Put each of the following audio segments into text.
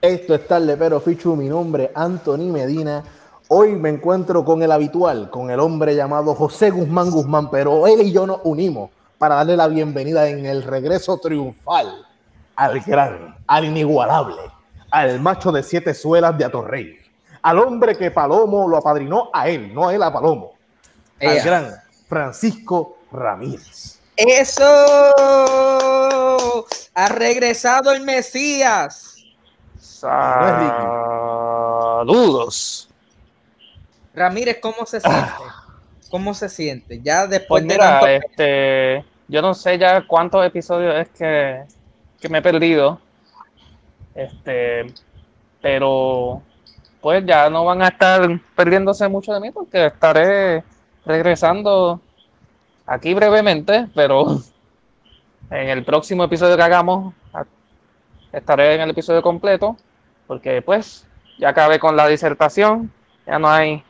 Esto es tarde, pero Fichu, mi nombre es Anthony Medina. Hoy me encuentro con el habitual, con el hombre llamado José Guzmán Guzmán, pero él y yo nos unimos para darle la bienvenida en el regreso triunfal al gran, al inigualable, al macho de siete suelas de Atorrey, al hombre que Palomo lo apadrinó a él, no a él a Palomo, al Ea. gran Francisco Ramírez. ¡Eso! ¡Ha regresado el Mesías! Saludos. Ramírez, ¿cómo se siente? ¿Cómo se siente? Ya después Pues de tanto... este, yo no sé ya cuántos episodios es que, que me he perdido. Este, pero pues ya no van a estar perdiéndose mucho de mí porque estaré regresando aquí brevemente, pero en el próximo episodio que hagamos estaré en el episodio completo porque pues ya acabé con la disertación, ya no hay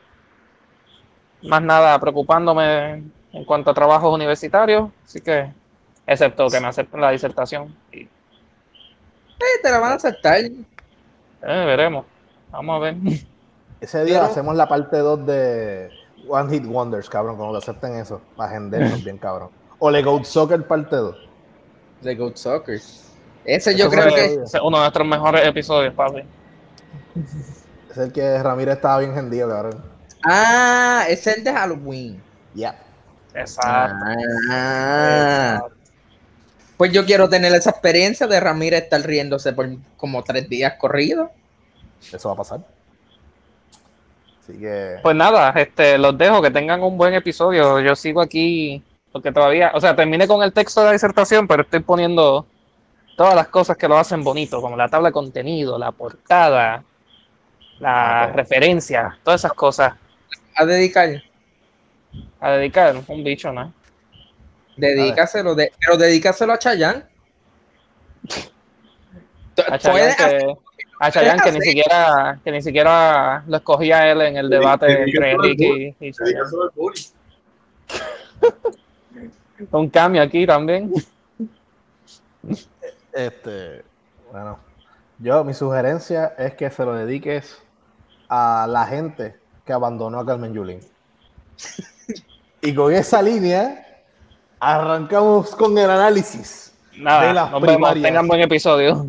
más nada preocupándome en cuanto a trabajos universitarios, así que, excepto que me acepten la disertación. Y, eh, Eh, te la van a aceptar. veremos. Vamos a ver. Ese día Pero- hacemos la parte 2 de One Hit Wonders, cabrón, cuando acepten eso, para agendarnos bien, cabrón. O Le Goat Soccer parte 2. The Goat Soccer. Ese yo Eso creo fue- que... Es uno de nuestros mejores episodios, papi. Es el que Ramírez estaba bien hendido, cabrón. Ah, es el de Halloween. Ya. Exacto. Ah. exacto. Pues yo quiero tener esa experiencia de Ramírez estar riéndose por como tres días corridos. Eso va a pasar. Así que. Pues nada, este, los dejo, que tengan un buen episodio. Yo sigo aquí, porque todavía, o sea, terminé con el texto de la disertación, pero estoy poniendo todas las cosas que lo hacen bonito, como la tabla de contenido, la portada, la Ah, ok. referencia, todas esas cosas. A dedicar. A dedicar un bicho, ¿no? Dedícaselo, de, pero dedícaselo a Chayanne. A Chayanne que, a Chayanne que ni siquiera, que ni siquiera lo escogía él en el debate entre Ricky y Chayanne. Un cambio aquí también. Este. Bueno. Yo, mi sugerencia es que se lo dediques a la gente que abandonó a Carmen Yulín. y con esa línea, arrancamos con el análisis. De Nada, las nos vemos, primarias. tengan buen episodio.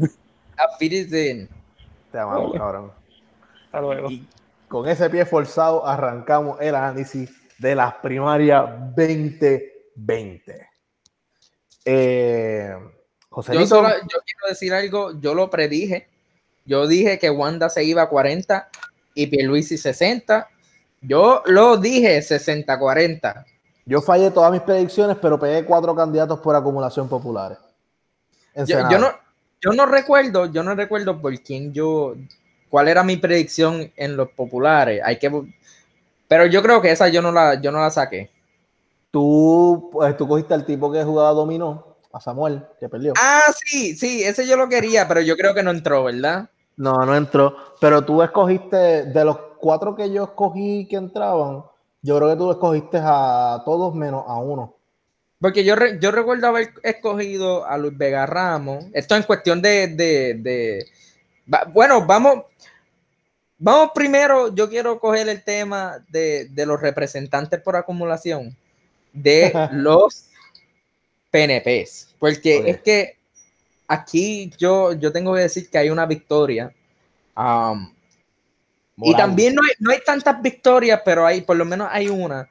Te amamos, cabrón. Hasta luego. Y con ese pie forzado arrancamos el análisis de las primarias 2020. Eh, Yo, Joselito, solo, yo quiero decir algo, yo lo predije. Yo dije que Wanda se iba a 40 y Pierluisi 60. Yo lo dije 60-40. yo fallé todas mis predicciones, pero pegué cuatro candidatos por acumulación populares. Yo, yo no, yo no recuerdo, yo no recuerdo por quién yo, cuál era mi predicción en los populares. Hay que, pero yo creo que esa yo no la, yo no la saqué. Tú, pues, tú cogiste al tipo que jugaba dominó, a Samuel, que perdió. Ah, sí, sí, ese yo lo quería, pero yo creo que no entró, ¿verdad? No, no entró. Pero tú escogiste, de los cuatro que yo escogí que entraban, yo creo que tú escogiste a todos menos a uno. Porque yo, re- yo recuerdo haber escogido a Luis Vega Ramos. Esto en cuestión de. de- de- bueno, vamos. Vamos primero. Yo quiero coger el tema de, de los representantes por acumulación de los PNPs. Porque es que aquí yo, yo tengo que decir que hay una victoria. um, y también no hay, no hay tantas victorias, pero hay, por lo menos hay una.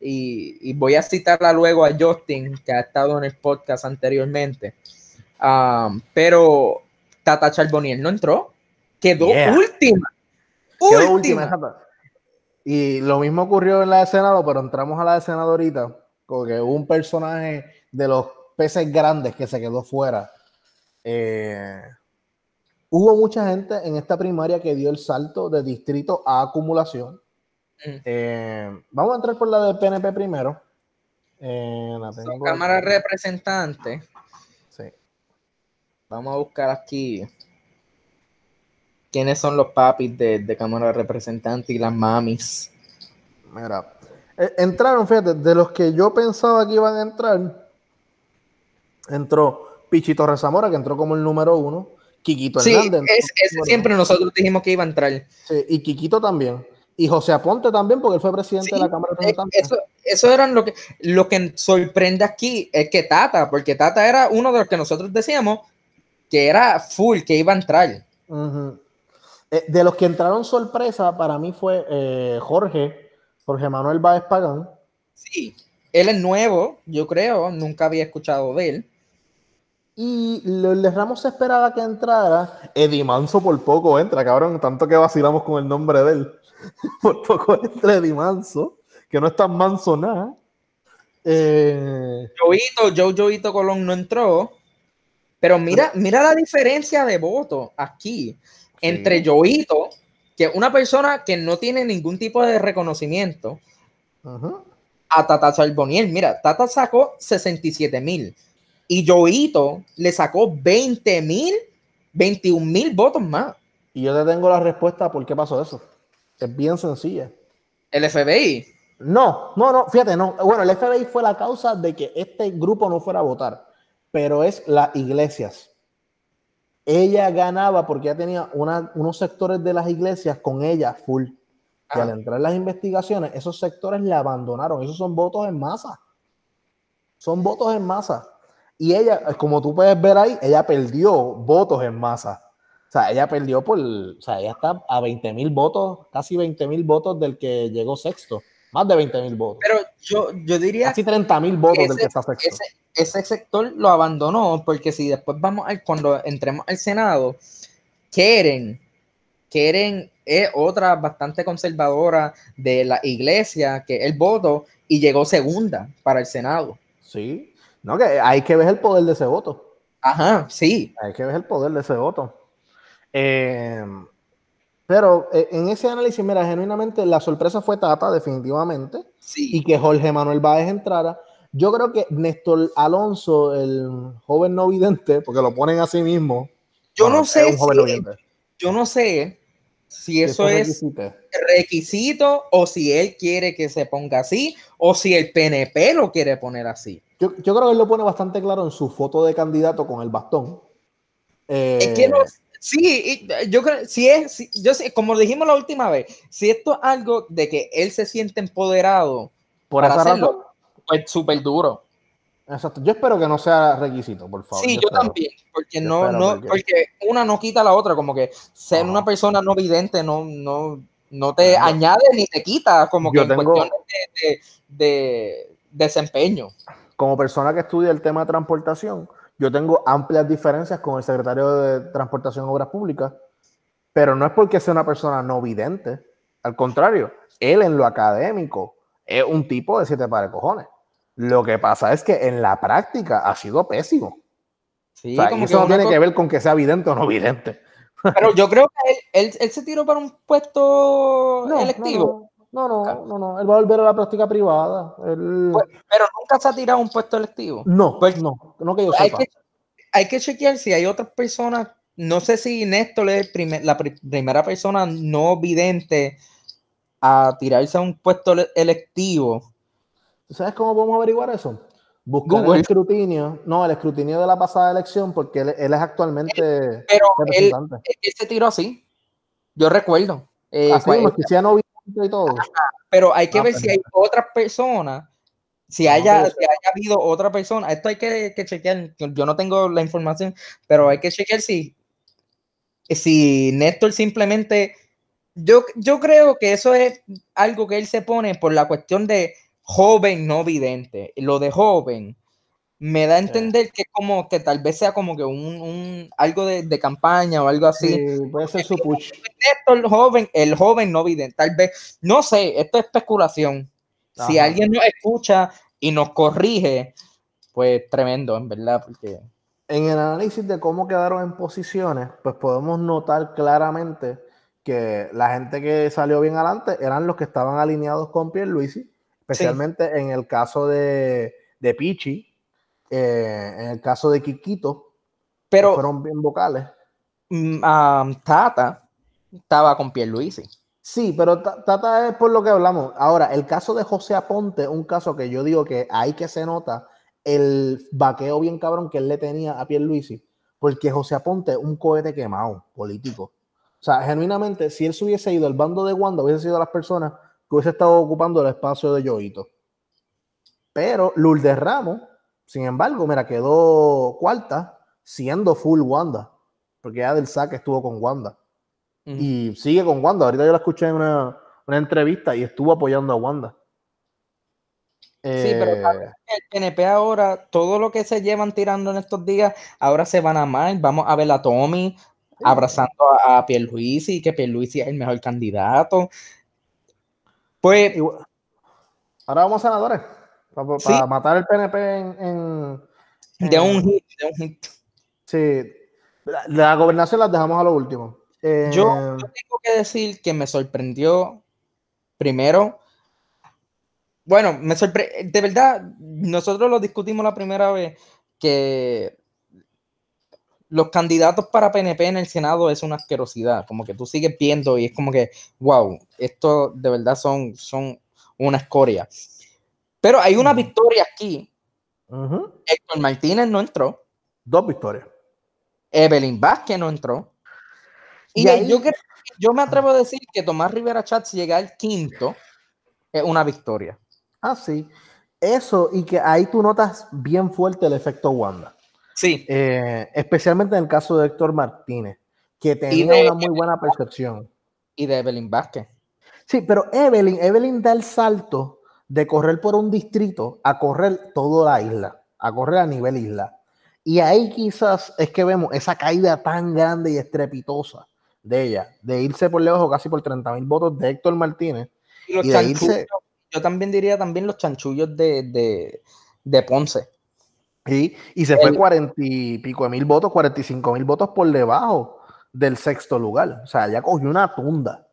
Y, y voy a citarla luego a Justin, que ha estado en el podcast anteriormente. Um, pero Tata Charboniel no entró. Quedó Yeah. última. Quedó Última. Y lo mismo ocurrió en la de Senado, pero entramos a la de Senado ahorita, porque hubo un personaje de los peces grandes que se quedó fuera. Eh, hubo mucha gente en esta primaria que dio el salto de distrito a acumulación. Mm. Eh, vamos a entrar por la del PNP primero. Eh, la Cámara aquí. representantes. Sí. Vamos a buscar aquí quiénes son los papis de, de Cámara de Representantes y las mamis. Mira, entraron, fíjate, de los que yo pensaba que iban a entrar, entró Pichito Rezamora, que entró como el número uno, Quiquito Sí, Hernández. es- ese siempre nosotros dijimos que iba a entrar. sí, y Quiquito también. Y José Aponte también, porque él fue presidente Sí, de la Cámara de Representantes. Eso, eso eran lo que, lo que sorprende aquí, es que Tata, porque Tata era uno de los que nosotros decíamos que era full, que iba a entrar. Eh, de los que entraron sorpresa, para mí fue eh, Jorge, Jorge Manuel Báez Pagán. Sí, él es nuevo, yo creo, nunca había escuchado de él. Y Lourdes Ramos esperaba que entrara. Eddie Manso por poco entra, cabrón. Tanto que vacilamos con el nombre de él. por poco entra Eddie Manso, que no es tan manso nada. Eh, Joito, Joe Joito Colón no entró, pero mira, mira la diferencia de voto aquí entre Joito, que es una persona que no tiene ningún tipo de reconocimiento, ujú. a Tata Charboniel. Mira, Tata sacó 67 mil y Joito le sacó 20 mil, 21 mil votos más. Y yo te tengo la respuesta por qué pasó eso. Es bien sencilla. El FBI. No, no, no, fíjate, no. Bueno, el FBI fue la causa de que este grupo no fuera a votar, pero es las iglesias. Ella ganaba porque ya tenía una- unos sectores de las iglesias con ella full. Y Ah. al entrar en las investigaciones, esos sectores la abandonaron. Esos son votos en masa. Son votos en masa. Y ella, como tú puedes ver ahí, ella perdió votos en masa. O sea, ella perdió por, o sea, ella está a 20 mil votos, casi 20 mil votos del que llegó sexto. Más de 20 mil votos. Pero yo, yo diría Casi 30 mil votos del que está sexto. ese, ese sector lo abandonó porque si después vamos al, cuando entremos al Senado, Keren, Keren es otra bastante conservadora de la iglesia, que el voto, y llegó segunda para el Senado. Sí. No, que hay que ver el poder de ese voto. Ajá, sí. Hay que ver el poder de ese voto. Eh, pero eh, en ese análisis, mira, genuinamente la sorpresa fue Tata, definitivamente, Sí. y que Jorge Manuel Báez entrara. Yo creo que Néstor Alonso, el joven no vidente, porque lo ponen así mismo. yo no sé es un joven no si, vidente, yo no sé si eso es requisito o si él quiere que se ponga así o si el PNP lo quiere poner así. Yo, yo creo que él lo pone bastante claro en su foto de candidato con el bastón. Eh, Es que no, sí, y yo creo, si es, si- yo sé, como dijimos la última vez, si esto es algo de que él se siente empoderado, por para esa hacerlo, razón. pues súper duro. Exacto. Yo espero que no sea requisito, por favor. Sí, yo también, porque Yo no, no, porque- porque una no quita la otra, como que ser Ajá. una persona no vidente no, no, no te Yo- añade ni te quita, como que en cuestiones de, de- de desempeño. como persona que estudia el tema de transportación, yo tengo amplias diferencias con el secretario de Transportación y Obras Públicas, pero no es porque sea una persona no vidente. Al contrario, él en lo académico es un tipo de siete pares de cojones. Lo que pasa es que en la práctica ha sido pésimo. Sí, O sea, como eso no tiene que ver con que sea vidente o no vidente. Pero yo creo que él, él, él se tiró para un puesto No, electivo, No, no, no, no, no, él va a volver a la práctica privada. Él- Pues, pero nunca se ha tirado a un puesto electivo. no, pues, no, no que yo hay sepa. que, hay que chequear si hay otras personas. No sé si Néstor es el primer- la pri- primera persona no vidente a tirarse a un puesto ele- electivo. ¿Tú ¿Sabes cómo podemos averiguar eso? Buscar Google. el escrutinio, no, el escrutinio de la pasada elección, porque él, él es actualmente Pero él, representante. él se tiró así. Yo recuerdo. Eh, Así cua- mismo, que sea no vidente y todo. pero hay que Ah, ver si hay otras personas, si haya, pero- si haya habido otra persona. Esto hay que, que chequear. Yo no tengo la información, pero hay que chequear si, si Néstor simplemente. Yo, yo creo que eso es algo que él se pone por la cuestión de joven no vidente. Lo de joven me da a entender que como que tal vez sea como que un, un- algo de, de campaña o algo así. Sí, puede ser su push. Néstor joven, el joven no vidente, tal vez, no sé, esto es especulación. Si alguien nos escucha y nos corrige, pues tremendo, en verdad, porque En el análisis de cómo quedaron en posiciones, pues podemos notar claramente que la gente que salió bien adelante eran los que estaban alineados con Pierluisi, especialmente en el caso de, de Pichi, eh, en el caso de Kikito, que pero fueron bien vocales. mm, Tata estaba con Pierluisi. Sí, pero Ta- Tata es por lo que hablamos. Ahora, el caso de José Aponte, un caso que yo digo que ahí que se nota el vaqueo bien cabrón que él le tenía a Pierluisi. porque José Aponte es un cohete quemado político. O sea, genuinamente, si él se hubiese ido al bando de Wanda, hubiese sido las personas que hubiese estado ocupando el espacio de Yoito. Pero Lourdes Ramos, sin embargo, mira, quedó cuarta, siendo full Wanda, porque ya del saque estuvo con Wanda. Y sigue con Wanda. Ahorita yo la escuché en una, una entrevista y estuvo apoyando a Wanda. Sí, pero eh, el PNP ahora, todo lo que se llevan tirando en estos días, ahora se van a amar. Vamos a ver a Tommy abrazando a, a Pierluisi, que Pierluisi es el mejor candidato. Pues. Ahora vamos a senadores. Para, matar el PNP en, de un hit, de un hit. Sí. La, gobernación las dejamos a lo último. yo, eh, yo tengo que decir que me sorprendió primero bueno, me sorprende, de verdad, nosotros lo discutimos la primera vez que los candidatos para PNP en el Senado es una asquerosidad, como que tú sigues viendo y es como que, wow, esto de verdad son, son una escoria. Pero hay una victoria aquí. Héctor Martínez no entró. Dos victorias. Evelyn Vázquez no entró. Y, yo, yo me atrevo a decir que Tomás Rivera Chats llega al quinto es una victoria. Ah, sí. Eso, y que ahí tú notas bien fuerte el efecto Wanda. Sí. Eh, especialmente en el caso de Héctor Martínez, que tenía una muy buena percepción. Y de Evelyn Vázquez. Sí, pero Evelyn, Evelyn da el salto de correr por un distrito a correr toda la isla, a correr a nivel isla. Y ahí quizás es que vemos esa caída tan grande y estrepitosa de ella, de irse por lejos casi por 30 mil votos de Héctor Martínez. Y, de irse, yo también diría también los chanchullos de, Ponce. Sí, y se fue cuarenta y pico de mil votos, 45 mil votos por debajo del sexto lugar. O sea, ya cogió una tunda.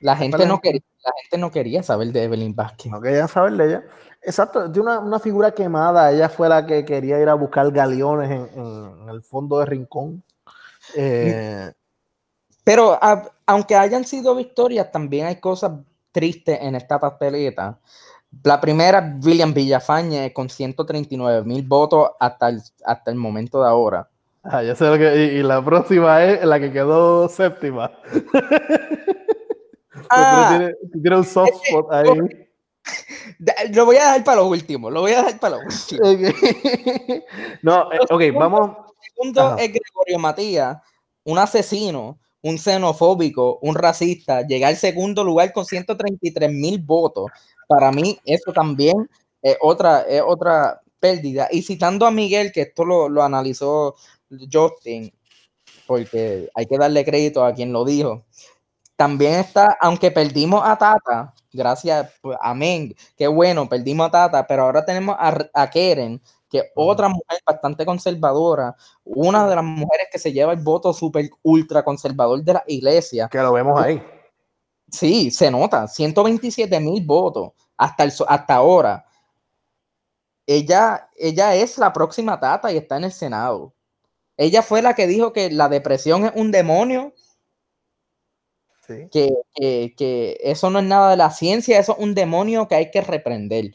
La gente, no quería, la gente no quería saber de Evelyn Vázquez. No querían saber de ella. Exacto, de una, figura quemada. Ella fue la que quería ir a buscar galeones en, el fondo de Rincón. Eh, Pero aunque hayan sido victorias, también hay cosas triste en esta papeleta. La primera, William Villafañe, con 139 mil votos hasta el, hasta el momento de ahora. Ah, ya sé lo que. Y, la próxima es la que quedó séptima. Ah, tiene, un soft spot ahí. Lo voy a dejar para lo último. Lo voy a dejar para lo último. no, eh, ok, vamos. El segundo es Gregorio Matías, un asesino un xenofóbico, un racista, llegar al segundo lugar con 133 mil votos. Para mí, eso también es otra, es otra pérdida. Y citando a Miguel, que esto lo, lo analizó Justin, porque hay que darle crédito a quien lo dijo. También está, aunque perdimos a Tata, gracias, pues, amén, qué bueno, perdimos a Tata, pero ahora tenemos a, a Keren, que otra mujer bastante conservadora, una de las mujeres que se lleva el voto súper ultra conservador de la iglesia. Que lo vemos ahí. Sí, se nota, 127 mil votos hasta, el, hasta ahora. Ella, ella es la próxima tata y está en el Senado. Ella fue la que dijo que la depresión es un demonio, que, que, que, eso no es nada de la ciencia, eso es un demonio que hay que reprender.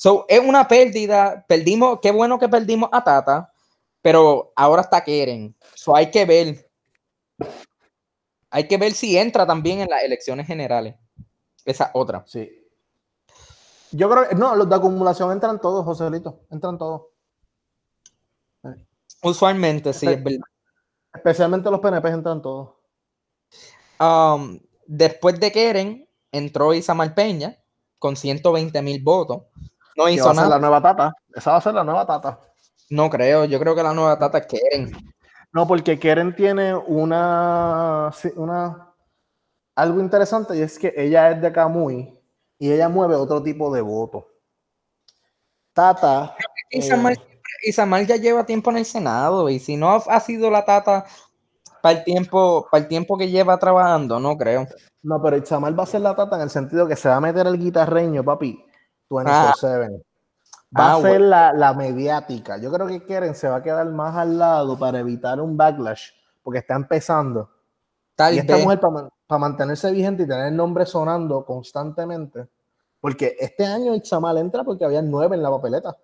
So, es una pérdida. Perdimos, qué bueno que perdimos a Tata, pero ahora está Keren. So, hay que ver. Hay que ver si entra también en las elecciones generales. Esa otra. Sí. Yo creo que no, los de acumulación entran todos, Joselito. Entran todos. Usualmente, sí, es verdad. Especialmente los PNP entran todos. Um, después de Keren, entró Isamar Peña con 120 mil votos. No hizo va a ser la nueva Tata. Esa va a ser la nueva Tata. No creo, yo creo que la nueva Tata es Keren. No, porque Keren tiene una, una algo interesante y es que ella es de Camuy y ella mueve otro tipo de voto. Tata. Isamar, eh, ya lleva tiempo en el Senado y si no ha sido la Tata para el tiempo, para el tiempo que lleva trabajando, no creo. No, pero Isamar va a ser la Tata en el sentido que se va a meter el guitarreño, papi, 24-7. Va a ah, ser la, mediática. Yo creo que Keren se va a quedar más al lado para evitar un backlash, porque está empezando. y esta mujer, para, mantenerse vigente y tener el nombre sonando constantemente, porque este año Itzamal entra porque había nueve en la papeleta.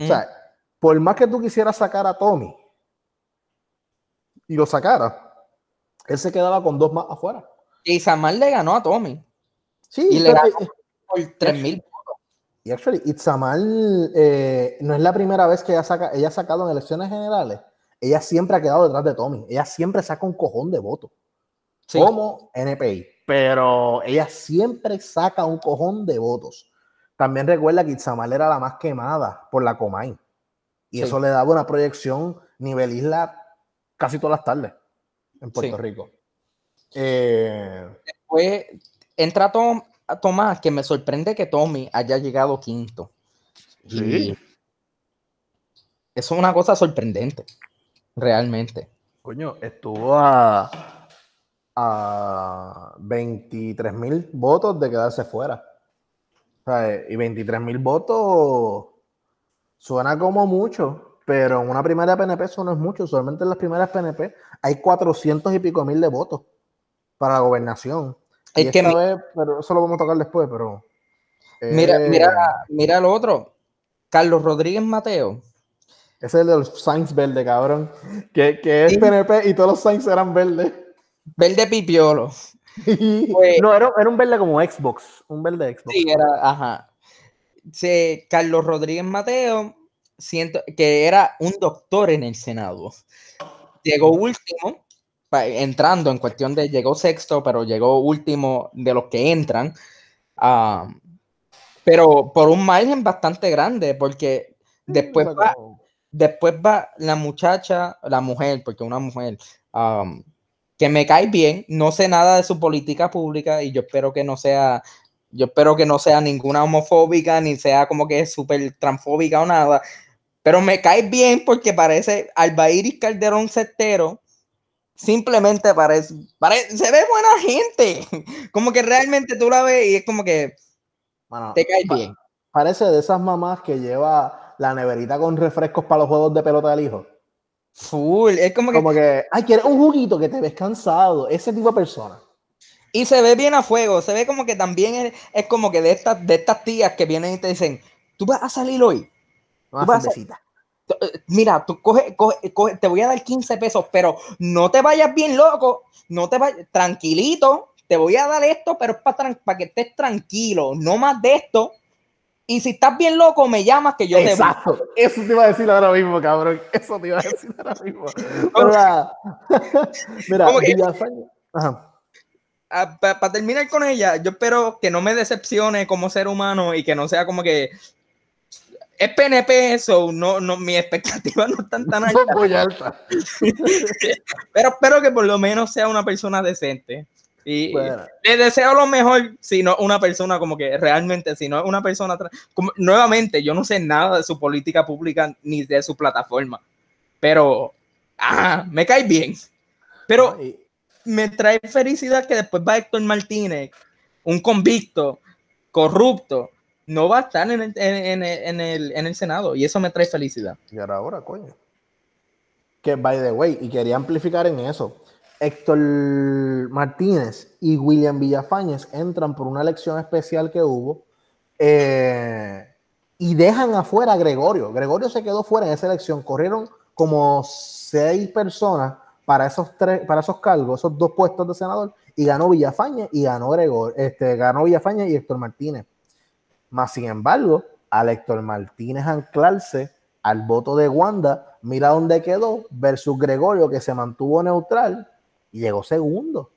O sea, mm. por más que tú quisieras sacar a Tommy, y lo sacara, él se quedaba con dos más afuera. Y le ganó a Tommy. Sí, Y le ganó por 3000. Y actually, Itzamal eh, no es la primera vez que ella, saca, ella ha sacado en elecciones generales. Ella siempre ha quedado detrás de Tommy. Ella siempre saca un cojón de votos. Sí. Como NPI. Pero ella siempre saca un cojón de votos. También recuerda que Itzamal era la más quemada por la Comay. Y Sí. eso le daba una proyección nivel isla casi todas las tardes en Puerto Sí. Rico. Eh, Después entra Tom, Tomás, que me sorprende que Tommy haya llegado quinto. Y Sí. Eso es una cosa sorprendente, realmente. Coño, estuvo a, a 23 mil votos de quedarse fuera. O sea, y 23 mil votos suena como mucho, pero en una primaria PNP eso no es mucho. Solamente en las primeras PNP hay 400 y pico mil de votos para la gobernación. Y Es que esta mi- vez, pero eso lo vamos a tocar después, pero. Mira, eh, mira, mira lo otro. Carlos Rodríguez Mateo. Ese es el de los Sainz verde, cabrón. Que, que es Sí. PNP y todos los Sainz eran verdes. Verde Pipiolo. Pues- no, era, era un verde como Xbox. Un verde Xbox. Sí, era, ajá. Sí, Carlos Rodríguez Mateo, siento que era un doctor en el Senado. Llegó último, entrando en cuestión de llegó sexto, pero llegó último de los que entran. ah, pero por un margen bastante grande, porque después va, después va la muchacha, la mujer, porque una mujer um, que me cae bien, no sé nada de su política pública y yo espero que no sea, yo espero que no sea ninguna homofóbica ni sea como que súper transfóbica o nada, pero me cae bien porque parece Albairis Calderón Cestero. Simplemente parece, parece, se ve buena gente. Como que realmente tú la ves y es como que te cae bien. Parece de esas mamás que lleva la neverita con refrescos para los juegos de pelota del hijo. Full. Es como que Como que, ay, quieres un juguito que te ves cansado. Ese tipo de persona. Y se ve bien a fuego, se ve como que también es, es como que de estas, de estas tías que vienen y te dicen, tú vas a salir hoy. Una vas a- cervecita. Eh, Mira, tú coge, coge- coge- te voy a dar 15 pesos, pero no te vayas bien loco, no te vayas, tranquilito, te voy a dar esto, pero es para que estés tranquilo, no más de esto. Y si estás bien loco, me llamas que yo te Exacto. Eso te iba a decir ahora mismo, cabrón. Eso te iba a decir ahora mismo. Mira, mira Ajá. para terminar con ella, yo espero que no me decepcione como ser humano y que no sea como que es PNP eso, no, no, mis expectativas no están tan altas, muy altas. pero espero que por lo menos sea una persona decente. Y Bueno, le deseo lo mejor, si no una persona como que realmente, si no una persona, como, nuevamente, yo no sé nada de su política pública ni de su plataforma, pero ah, me cae bien. Pero y- me trae felicidad que después va Héctor Martínez, un convicto, corrupto, no va a estar en el, en, en- en el, en el Senado y eso me trae felicidad. Y ahora, coño. Que, by the way, y quería amplificar en eso. Héctor Martínez y William Villafañez entran por una elección especial que hubo eh, y dejan afuera a Gregorio. Gregorio se quedó fuera en esa elección. Corrieron como seis personas para esos tres, para esos cargos, esos dos puestos de senador, y ganó Villafañez y ganó Gregorio, este, ganó Villafañez y Héctor Martínez. Más sin embargo, al Héctor Martínez anclarse al voto de Wanda, mira dónde quedó, versus Gregorio, que se mantuvo neutral y llegó segundo.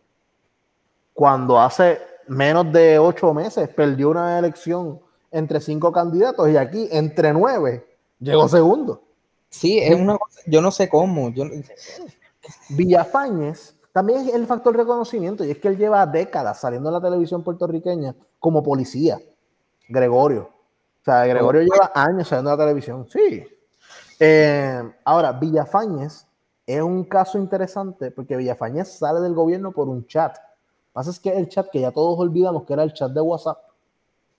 Cuando hace menos de ocho meses perdió una elección entre cinco candidatos y aquí entre nueve llegó segundo. Sí, es una cosa, yo no sé cómo. Yo, Villafañez también es el factor reconocimiento y es que él lleva décadas saliendo en la televisión puertorriqueña como policía. Gregorio. O sea, Gregorio lleva años saliendo en la televisión. Sí. Eh, ahora, Villafañez es un caso interesante porque Villafañez sale del gobierno por un chat. Lo que pasa es que el chat que ya todos olvidamos que era el chat de WhatsApp.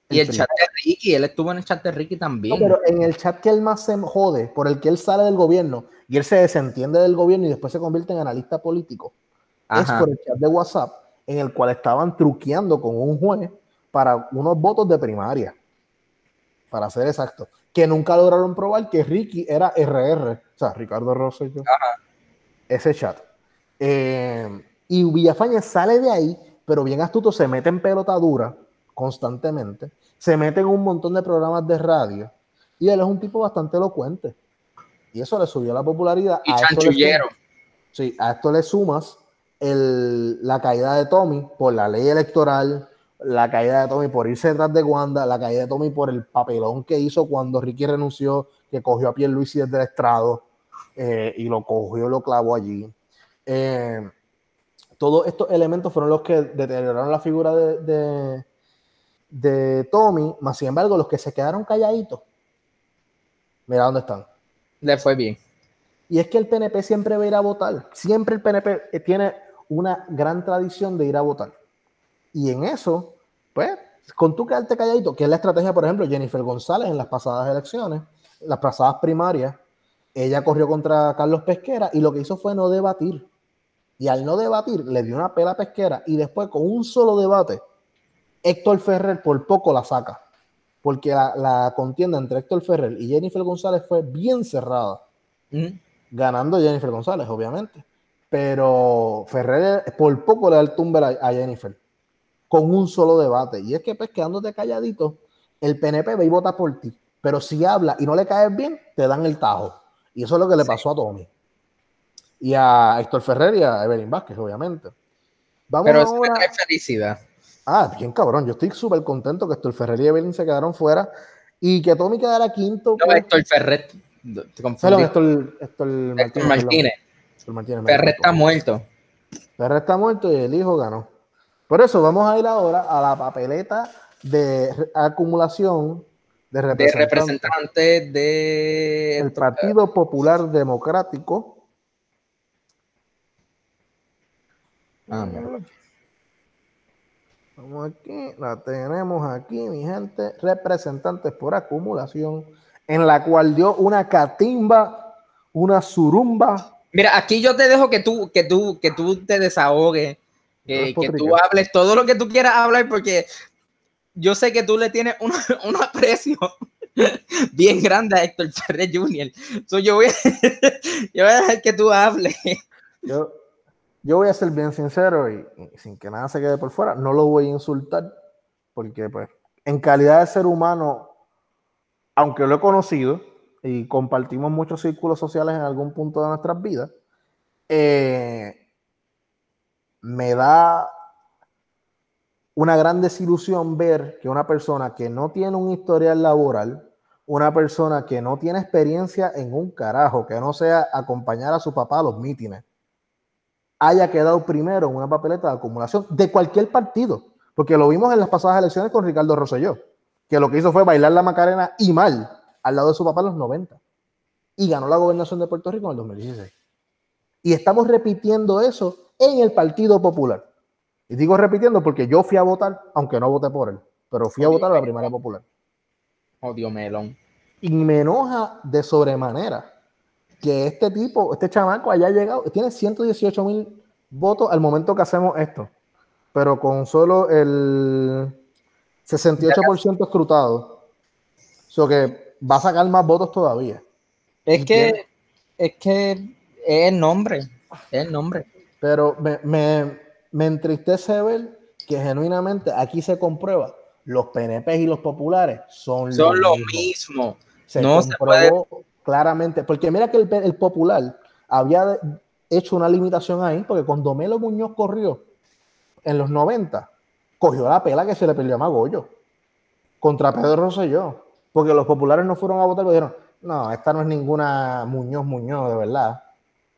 y el chat de Ricky, él estuvo en el chat de Ricky No, también. pero en el chat que él más se jode, por el que él sale del gobierno y él se desentiende del gobierno y después se convierte en analista político, es por el chat de WhatsApp en el cual estaban truqueando con un juez para unos votos de primaria, para ser exacto, que nunca lograron probar que Ricky era RR, o sea, Ricardo Rosselló, ese chat. Eh, y Villafaña sale de ahí, pero bien astuto, se mete en pelota dura constantemente, se mete en un montón de programas de radio y él es un tipo bastante elocuente. Y eso le subió la popularidad. Y a esto chanchullero. sí, a esto le sumas el- la caída de Tommy por la ley electoral, la caída de Tommy por irse detrás de Wanda, la caída de Tommy por el papelón que hizo cuando Ricky renunció, que cogió a Pierluisi desde el estrado eh, y lo cogió lo clavó allí. Eh, todos estos elementos fueron los que deterioraron la figura de, de, de Tommy, más sin embargo, los que se quedaron calladitos, mira dónde están. Le fue bien. Y es que el PNP siempre va a ir a votar. Siempre el PNP tiene una gran tradición de ir a votar. Y en eso, pues, con tú quedarte calladito, que es la estrategia, por ejemplo, Jennifer González en las pasadas elecciones, las pasadas primarias, ella corrió contra Carlos Pesquera y lo que hizo fue no debatir. Y al no debatir, le dio una pela a Pesquera y después con un solo debate, Héctor Ferrer por poco la saca. Porque la, la contienda entre Héctor Ferrer y Jennifer González fue bien cerrada Mm. ganando Jennifer González, obviamente. Pero Ferrer por poco le da el tumber a, a Jennifer con un solo debate. Y es que, pues, quedándote calladito, el PNP va y vota por ti. Pero si habla y no le caes bien, te dan el tajo. Y eso es lo que le pasó a Tommy. Y a Héctor Ferrer y a Evelyn Vázquez, obviamente. Vamos Pero eso me ahora. trae felicidad. Ah, bien cabrón. Yo estoy súper contento que Héctor Ferrer y Evelyn se quedaron fuera y que Tommy quedara quinto. No, Héctor Ferret. Te confundí. Héctor, Martínez. Martínez. Héctor Martínez, Ferret equivoco. está muerto. Ferrer está muerto y el hijo ganó. Por eso vamos a ir ahora a la papeleta de acumulación de De representantes representante de. del Partido Popular Democrático. Ah. Vamos aquí, la tenemos aquí, mi gente, representantes por acumulación, en la cual dio una catimba, una surumba. Mira, aquí yo te dejo que tú, que tú, que tú te desahogues, que, que tú hables todo lo que tú quieras hablar, porque yo sé que tú le tienes un, un aprecio bien grande a Héctor Ferrer Jr. So, yo, voy a, yo voy a dejar que tú hables. Yo, yo voy a ser bien sincero y, y sin que nada se quede por fuera, no lo voy a insultar, porque pues en calidad de ser humano, aunque lo he conocido y compartimos muchos círculos sociales en algún punto de nuestras vidas, eh, me da una gran desilusión ver que una persona que no tiene un historial laboral, una persona que no tiene experiencia en un carajo, que no sea acompañar a su papá a los mítines, haya quedado primero en una papeleta de acumulación de cualquier partido, porque lo vimos en las pasadas elecciones con Ricardo Rosselló, que lo que hizo fue bailar la Macarena y mal al lado de su papá en los 90 y ganó la gobernación de Puerto Rico en el 2016. Y estamos repitiendo eso en el Partido Popular. Y digo repitiendo porque yo fui a votar, aunque no voté por él, pero fui a votar a la primaria popular. Odio melón. Y me enoja de sobremanera que este tipo, este chamaco haya llegado, tiene 118 mil votos al momento que hacemos esto, pero con solo el 68% escrutado. So que va a sacar más votos todavía. Es que, es que es el nombre, es el nombre. Pero me, me, me entristece ver que genuinamente aquí se comprueba, los PNP y los populares son, Son lo mismo. mismo. Se No se comprobó claramente, porque mira que el, el popular había hecho una limitación ahí, porque cuando Melo Muñoz corrió en los 90, cogió la pela que se le perdió a Magollo contra Pedro Rosselló, porque los populares no fueron a votar y dijeron, no, esta no es ninguna Muñoz Muñoz, de verdad.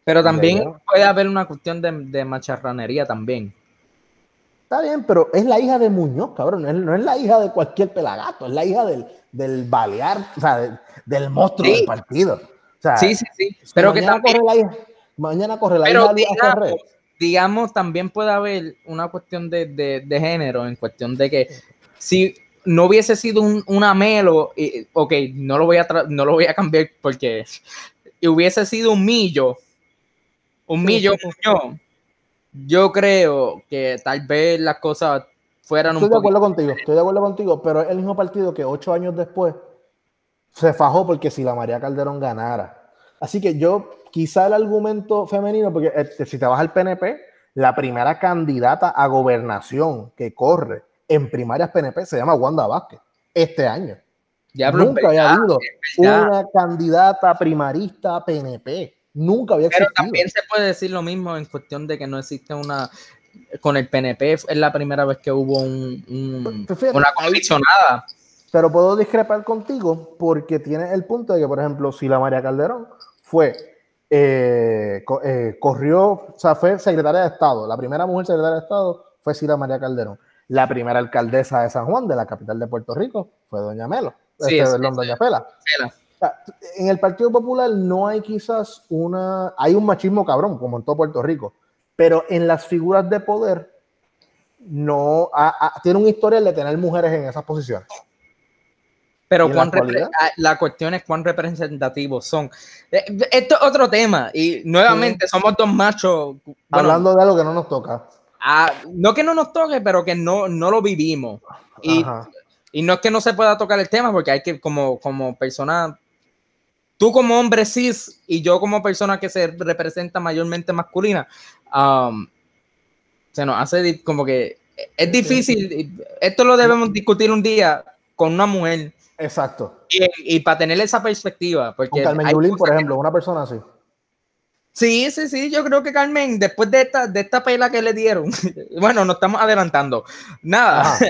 Pero también puede haber una cuestión de, de macharranería también. Está bien, pero es la hija de Muñoz, cabrón, no es, no es la hija de cualquier pelagato, es la hija del, del balear, o sea, del, del monstruo Sí. del partido. O sea, Sí, sí, sí. Pero que mañana también, corre la hija, mañana corre la pero hija Luis Ferrer. digamos, digamos, también puede haber una cuestión de, de- de género, en cuestión de que si no hubiese sido un, una Melo, y- ok, no lo voy a no lo voy a cambiar porque y hubiese sido un millo, un sí, sí. Muñoz, yo creo que tal vez las cosas fueran Estoy un de poco acuerdo contigo, estoy de acuerdo contigo, pero es el mismo partido que ocho años después se fajó porque si la María Calderón ganara, Así que yo, quizá el argumento femenino, porque este, si te vas al PNP, la primera candidata a gobernación que corre en primarias PNP se llama Wanda Vázquez, este año. Ya, Nunca había habido una candidata primarista PNP. Nunca había existido. Pero también se puede decir lo mismo en cuestión de que no existe una. Con el PNP es la primera vez que hubo un, un- Pues fíjate, una comisionada. Pero puedo discrepar contigo porque tiene el punto de que, por ejemplo, si la María Calderón fue, eh, co- eh, corrió, o sea, fue secretaria de Estado, la primera mujer secretaria de Estado fue Sila María Calderón. La primera alcaldesa de San Juan, de la capital de Puerto Rico, fue Doña Melo, Sí, este, sí, perdón, sí. Doña Pela. Pela. Sea, en el Partido Popular no hay quizás una, hay un machismo cabrón, como en todo Puerto Rico, pero en las figuras de poder no, ha- ha- tiene un historial de tener mujeres en esas posiciones. Pero ¿Y en cuán la ah, la cuestión es cuán representativos son. Eh, Esto es otro tema. Y nuevamente somos dos machos. bueno, Hablando de algo que no nos toca. ah, no que no nos toque, pero que no, no lo vivimos. Y, y no es que no se pueda tocar el tema, porque hay que, como, como persona, tú como hombre cis y yo como persona que se representa mayormente masculina, um, se nos hace como que es difícil. Esto lo debemos discutir un día con una mujer. Exacto. Y, y para tener esa perspectiva, porque Con Carmen Yulín, por que- ejemplo, una persona así. Sí, sí, sí, yo creo que Carmen, después de esta, de esta pela que le dieron, bueno, nos estamos adelantando. Nada, Ajá.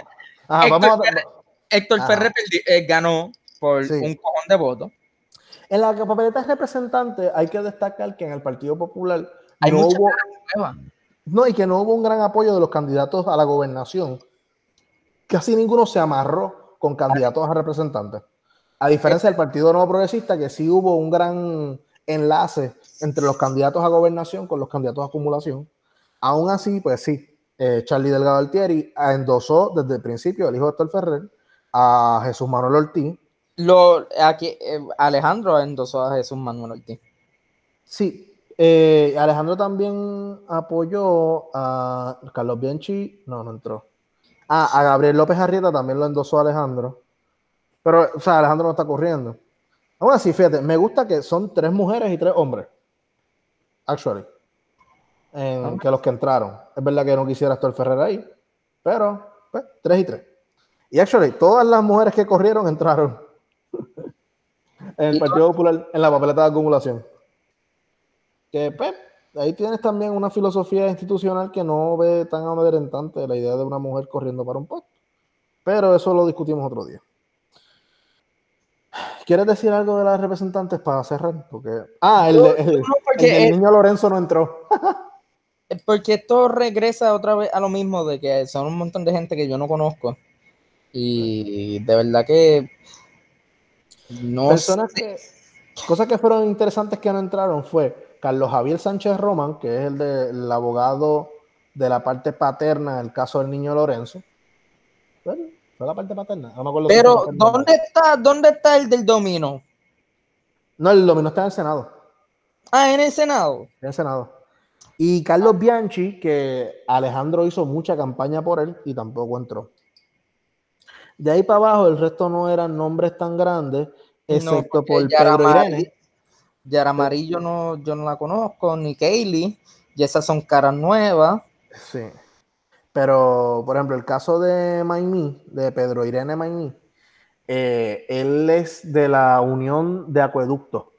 Ajá, Héctor vamos a- Héctor perdi- eh, ganó por Sí. un cojón de votos. En la papeleta de representante hay que destacar que en el Partido Popular Hay no hubo, no, y que no hubo un gran apoyo de los candidatos a la gobernación. Casi ninguno se amarró con candidatos a representantes. A diferencia del Partido Nuevo Progresista, que sí hubo un gran enlace entre los candidatos a gobernación con los candidatos a acumulación. Aún así, pues sí, eh, Charlie Delgado Altieri endosó desde el principio, el hijo de Héctor Ferrer, a Jesús Manuel Ortiz, Lo, aquí, eh, Alejandro endosó a Jesús Manuel Ortiz. Sí, eh, Alejandro también apoyó a Carlos Bianchi, no, no entró. Ah, a Gabriel López Arrieta también lo endosó Alejandro. Pero, o sea, Alejandro no está corriendo. Aún así, fíjate, me gusta que son tres mujeres y tres hombres. Actually. En, Ah. que los que entraron. Es verdad que no quisiera estar Ferrer ahí, pero, pues, tres y tres. Y actually, todas las mujeres que corrieron entraron en el ¿Y Partido Popular en la papeleta de acumulación. Que, pues, ahí tienes también una filosofía institucional que no ve tan amedrentante la idea de una mujer corriendo para un puesto. Pero eso lo discutimos otro día. ¿Quieres decir algo de las representantes para cerrar? Porque. Ah, el, de- el- No, el porque, niño Lorenzo no entró. porque esto regresa otra vez a lo mismo de que son un montón de gente que yo no conozco. Y de verdad que no Personas sé. que. Cosas que fueron interesantes que no entraron fue Carlos Javier Sánchez Román, que es el, de- el abogado de la parte paterna del caso del niño Lorenzo. Bueno, fue la parte paterna. No me acuerdo Pero, ¿dónde está, ¿dónde está el del domino? No, el dominó está en el Senado. Ah, en el Senado. En el Senado. Y Carlos Bianchi, que Alejandro hizo mucha campaña por él y tampoco entró. De ahí para abajo, el resto no eran nombres tan grandes, excepto por Yara Pedro Irene. Yara Amarillo no, yo no la conozco, ni Kaylee, y esas son caras nuevas. Sí. Pero, por ejemplo, el caso de Maimí, de Pedro Irene Maimí, eh, él es de la Unión de Acueducto.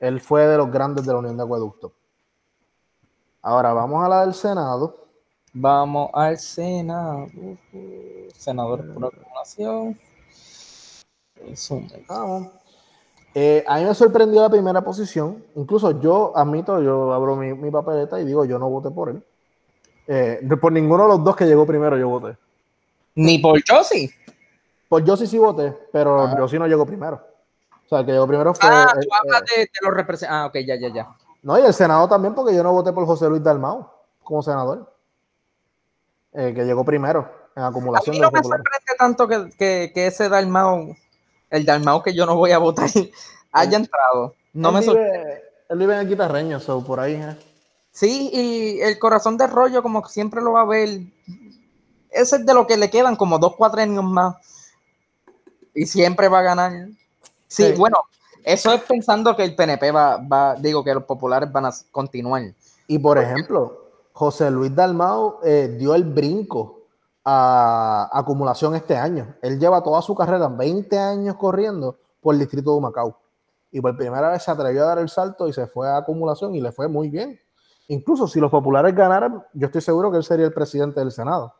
Él fue de los grandes de la Unión de Acueducto. Ahora vamos a la del Senado. Vamos al Senado. Senador por acumulación. Vamos. Eh, a mí me sorprendió la primera posición. Incluso yo admito, yo abro mi, mi papeleta y digo, yo no voté por él. Eh, por ninguno de los dos que llegó primero yo voté. Ni por Josie. Por yo sí voté, pero Ah. no llegó primero. O sea, el que llegó primero fue... Ah, tú hablas eh, de, de los representantes. Ah, ok, ya, ya, ya. no, y el Senado también, porque yo no voté por José Luis Dalmau como senador. Eh, que llegó primero en A acumulación mí de no me populares. sorprende tanto que, que, que ese Dalmau, el Dalmau que yo no voy a votar, haya entrado. No él me sorprende. vive, él vive en el Guitarreño, so, por ahí. eh. Sí, y el corazón de rollo, como siempre lo va a ver. Ese es de lo que le quedan como dos cuatrenios más. Y siempre va a ganar. Sí, Sí. bueno, Eso es pensando que el PNP va, va, digo, que los populares van a continuar. Y por ejemplo, José Luis Dalmau eh, dio el brinco a acumulación este año. Él lleva toda su carrera, 20 años corriendo por el distrito de Macao. Y por primera vez se atrevió a dar el salto y se fue a acumulación y le fue muy bien. Incluso si los populares ganaran, yo estoy seguro que él sería el presidente del Senado.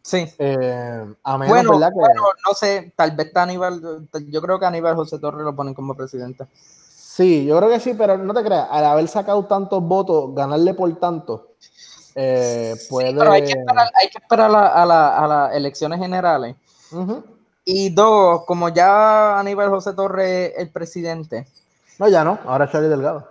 Sí. Eh, a menos, Bueno, ¿verdad? Que, bueno, no sé, tal vez está Aníbal, yo creo que Aníbal José Torres lo ponen como presidente. Sí, yo creo que sí, pero no te creas, al haber sacado tantos votos, ganarle por tanto, eh, puede... Pero hay que esperar, hay que esperar a, la- a la- a las elecciones generales. Y dos, como ya Aníbal José Torres es el presidente. No, ya no, ahora es Charlie Delgado.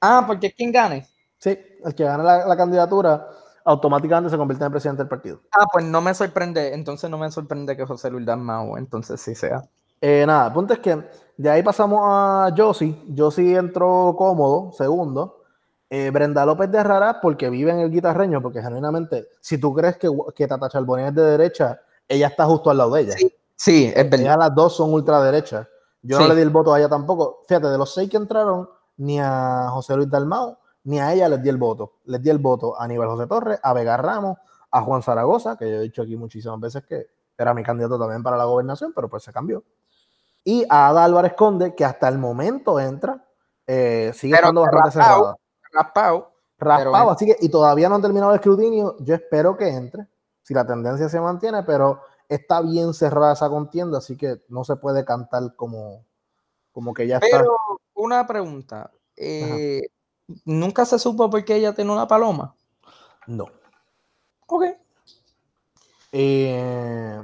Ah, porque quien gane. Sí, el que gana la, la candidatura automáticamente se convierte en presidente del partido. Ah, pues no me sorprende, entonces no me sorprende que José Luis Dalmau, entonces sí sea. Eh, nada, el punto es que de ahí pasamos a Josie. Josie entró cómodo, segundo. Eh, Brenda López de Rara, porque vive en el guitarreño, porque genuinamente, si tú crees que, que Tata Charbonnier es de derecha, ella está justo al lado de ella. Sí, Sí, es verdad. Ellas las dos son ultraderechas. Yo Sí. no le di el voto a ella tampoco. Fíjate, de los seis que entraron, ni a José Luis Dalmau, ni a ella les di el voto. Les di el voto a Aníbal José Torres, a Vega Ramos, a Juan Zaragoza, que yo he dicho aquí muchísimas veces que era mi candidato también para la gobernación, pero pues se cambió. Y a Ada Álvarez Conde, que hasta el momento entra, eh, sigue Pero estando bastante raspado. cerrada. Raspado. Raspado, Pero- así que, y todavía no han terminado el escrutinio. Yo espero que entre, si la tendencia se mantiene, pero está bien cerrada esa contienda, así que no se puede cantar como, como que ya está. Pero una pregunta. eh, ¿Nunca se supo por qué ella tiene una paloma? No. Ok. Eh,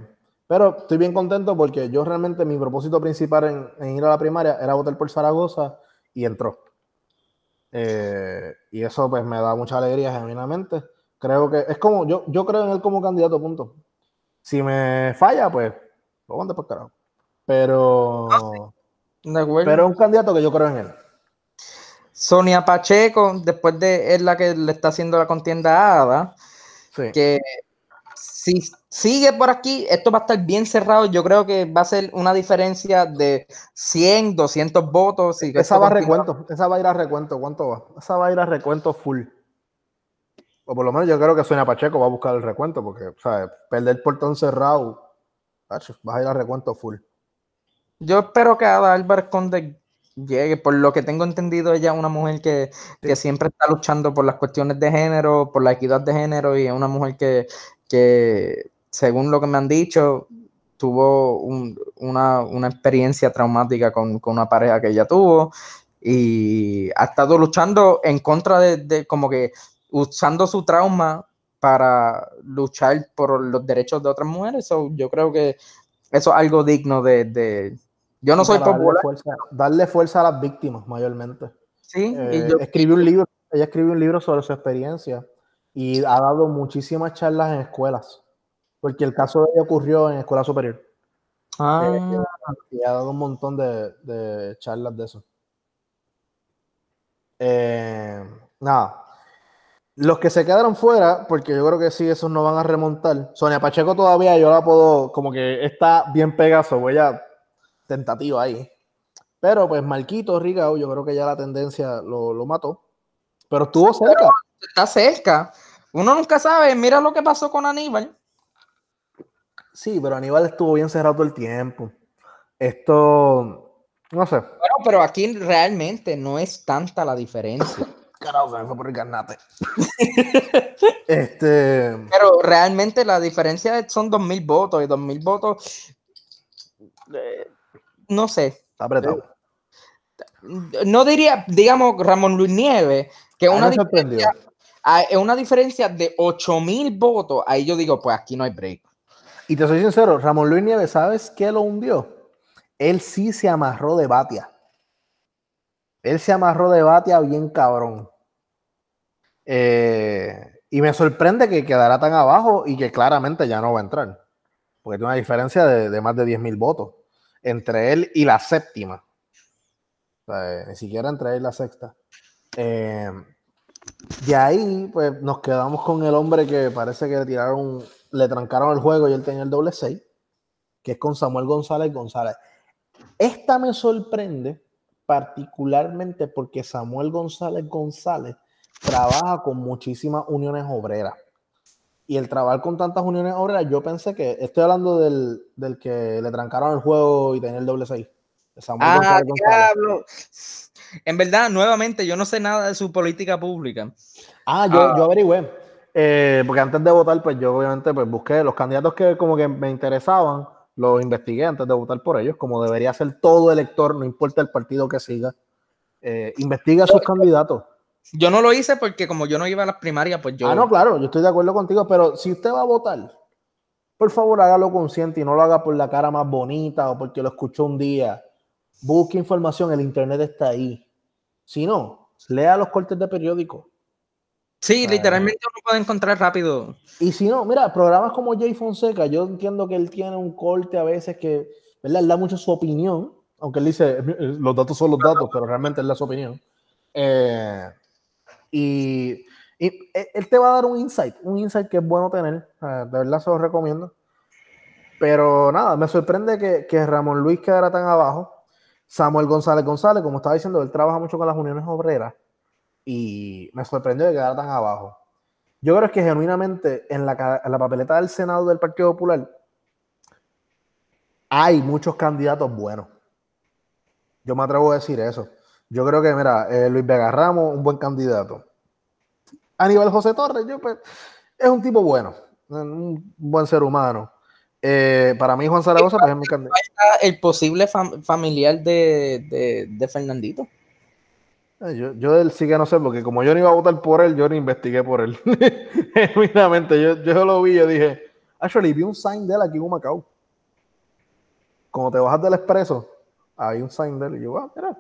pero estoy bien contento porque yo realmente mi propósito principal en, en ir a la primaria era votar por Zaragoza y entró. Eh, y eso pues me da mucha alegría genuinamente. Creo que es como, yo, yo creo en él como candidato, punto. Si me falla, pues lo mando por carajo. Pero, De acuerdo. pero es un candidato que yo creo en él. Sonia Pacheco, después de es la que le está haciendo la contienda a Ada, Sí. que si sigue por aquí, esto va a estar bien cerrado. Yo creo que va a ser una diferencia de 100, 200 votos. Esa va a recuento, esa va a ir a recuento. ¿Cuánto va? Esa va a ir a recuento full. O por lo menos yo creo que Sonia Pacheco va a buscar el recuento, porque, ¿sabes? Perder portón cerrado, tacho, vas a ir a recuento full. Yo espero que Ada Álvarez Conde llegue. Por lo que tengo entendido, ella es una mujer que, que siempre está luchando por las cuestiones de género, por la equidad de género, y es una mujer que, que según lo que me han dicho, tuvo un- una, una experiencia traumática con, con una pareja que ella tuvo y ha estado luchando en contra de, de como que usando su trauma para luchar por los derechos de otras mujeres. So, yo creo que eso es algo digno de... de- yo no soy darle popular, fuerza, darle fuerza a las víctimas, mayormente. sí, Eh, y yo- escribió un libro, ella escribió un libro sobre su experiencia y ha dado muchísimas charlas en escuelas, porque el caso de ella ocurrió en escuela superior. Ah, y ha dado un montón de, de charlas de eso. Eh, nada. Los que se quedaron fuera, porque yo creo que sí, esos no van a remontar. Sonia Pacheco todavía yo la puedo, como que está bien pegazo, voy a tentativa ahí. Pero pues Marquito Rigao, yo creo que ya la tendencia lo, lo mató. Pero estuvo cerca. está cerca. Uno nunca sabe, mira lo que pasó con Aníbal. Sí, pero Aníbal estuvo bien cerrado todo el tiempo. Esto, no sé. Bueno, pero aquí realmente no es tanta la diferencia. Carajo, se me fue por el carnate. este. Pero realmente la diferencia son 2.000 votos y 2.000 votos, eh, no sé, Está apretado. no diría, digamos, Ramón Luis Nieves, que una, diferencia, es una diferencia de 8.000 votos, ahí yo digo, pues aquí no hay break. Y te soy sincero, Ramón Luis Nieves, ¿sabes qué lo hundió? Él sí se amarró de Batia. Él se amarró de Batia bien cabrón. Eh, y me sorprende que quedará tan abajo y que claramente ya no va a entrar. Porque tiene una diferencia de, más de 10 mil votos entre él y la séptima. Eh, ni siquiera entre él y la sexta. Eh, de ahí, pues nos quedamos con el hombre que parece que le tiraron, le trancaron el juego y él tenía el doble 6, que es con Samuel González González. Esta me sorprende particularmente porque Samuel González González trabaja con muchísimas uniones obreras. Y el trabajar con tantas uniones obreras, yo pensé que, estoy hablando del, del que le trancaron el juego y tenía el doble 6. Ah. En verdad, nuevamente, yo no sé nada de su política pública. Ah, yo, ah. yo averigüé. Eh, porque antes de votar, pues yo obviamente pues, busqué los candidatos que como que me interesaban, los investigué antes de votar por ellos, como debería ser todo elector, no importa el partido que siga. Eh, investiga a sus candidatos. Yo no lo hice porque como yo no iba a las primarias, pues yo... Ah, no, claro, yo estoy de acuerdo contigo, pero si usted va a votar, por favor hágalo consciente y no lo haga por la cara más bonita o porque lo escuchó un día. Busque información, el internet está ahí. Si no, lea los cortes de periódico. Sí, literalmente uno puede encontrar rápido. Y si no, mira, programas como Jay Fonseca, yo entiendo que él tiene un corte a veces que, ¿verdad? Él da mucho su opinión, aunque él dice, los datos son los datos, pero realmente él da su opinión. Eh, y, él te va a dar un insight, un insight que es bueno tener, de verdad se lo recomiendo. Pero nada, me sorprende que, que Ramón Luis quedara tan abajo. Samuel González González, como estaba diciendo, él trabaja mucho con las uniones obreras y me sorprendió de quedar tan abajo. Yo creo que genuinamente en la, en la papeleta del Senado del Partido Popular hay muchos candidatos buenos. Yo me atrevo a decir eso. Yo creo que, mira, eh, Luis Vega Ramos, un buen candidato. Aníbal José Torres, yo, pues, es un tipo bueno, un buen ser humano. Eh, para mí, Juan Zaragoza, pues, es mi candidato. El posible familiar de, de Fernandito. Eh, yo, yo él sí que no sé, porque como yo no iba a votar por él, yo no investigué por él. Genuinamente, yo, yo lo vi, yo dije, actually, vi un sign de él aquí en Macao. Como te bajas del expreso, hay un sign de él. Y yo, ah, mira,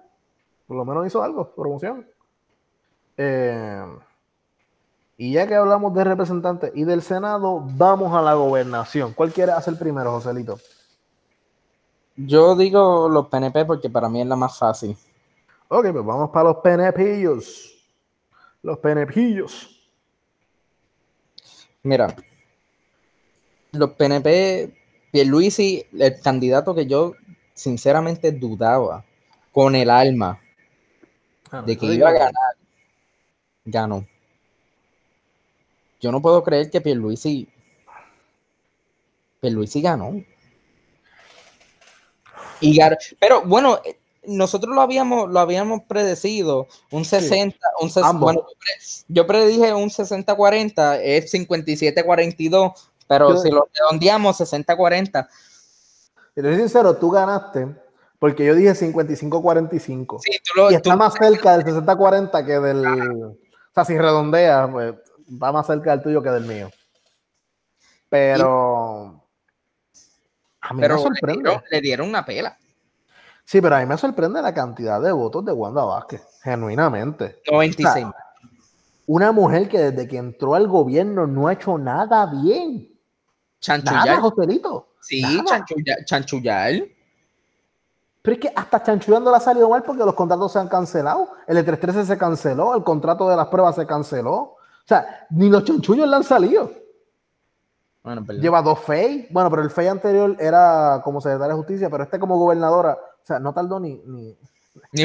por lo menos hizo algo, promoción. Eh, y ya que hablamos de representantes y del Senado, vamos a la gobernación. ¿Cuál quiere hacer primero, Joselito? Yo digo los PNP porque para mí es la más fácil. Ok, pues vamos para los penepillos. Los penepillos. Mira, los PNP, Pierluisi, el candidato que yo sinceramente dudaba con el alma ah, de que iba a ganar, ganó. Yo no puedo creer que Pierluisi, Pierluisi ganó. Y, pero bueno, nosotros lo habíamos, lo habíamos predecido, un 60, un bueno, yo predije un 60-40, es 57-42, pero si lo redondeamos 60-40. Te soy sincero, tú ganaste, porque yo dije 55-45. Sí, y está más cerca del 60-40 que del... O sea, si redondea, pues va más cerca del tuyo que del mío. Pero... a mí pero me sorprende. le dieron una pela. Sí, pero a mí me sorprende la cantidad de votos de Wanda Vázquez, genuinamente. 96. una mujer que desde que entró al gobierno no ha hecho nada bien. Chanchullar. Nada, Joselito. Sí, chanchullar, Pero es que hasta chanchullando le ha salido mal porque los contratos se han cancelado. El E313 se canceló, el contrato de las pruebas se canceló. O sea, ni los chanchullos le han salido. Bueno, Lleva dos FEI. Bueno, pero el FEI anterior era como secretaria de justicia, pero este como gobernadora o sea, no tardó ni, ni,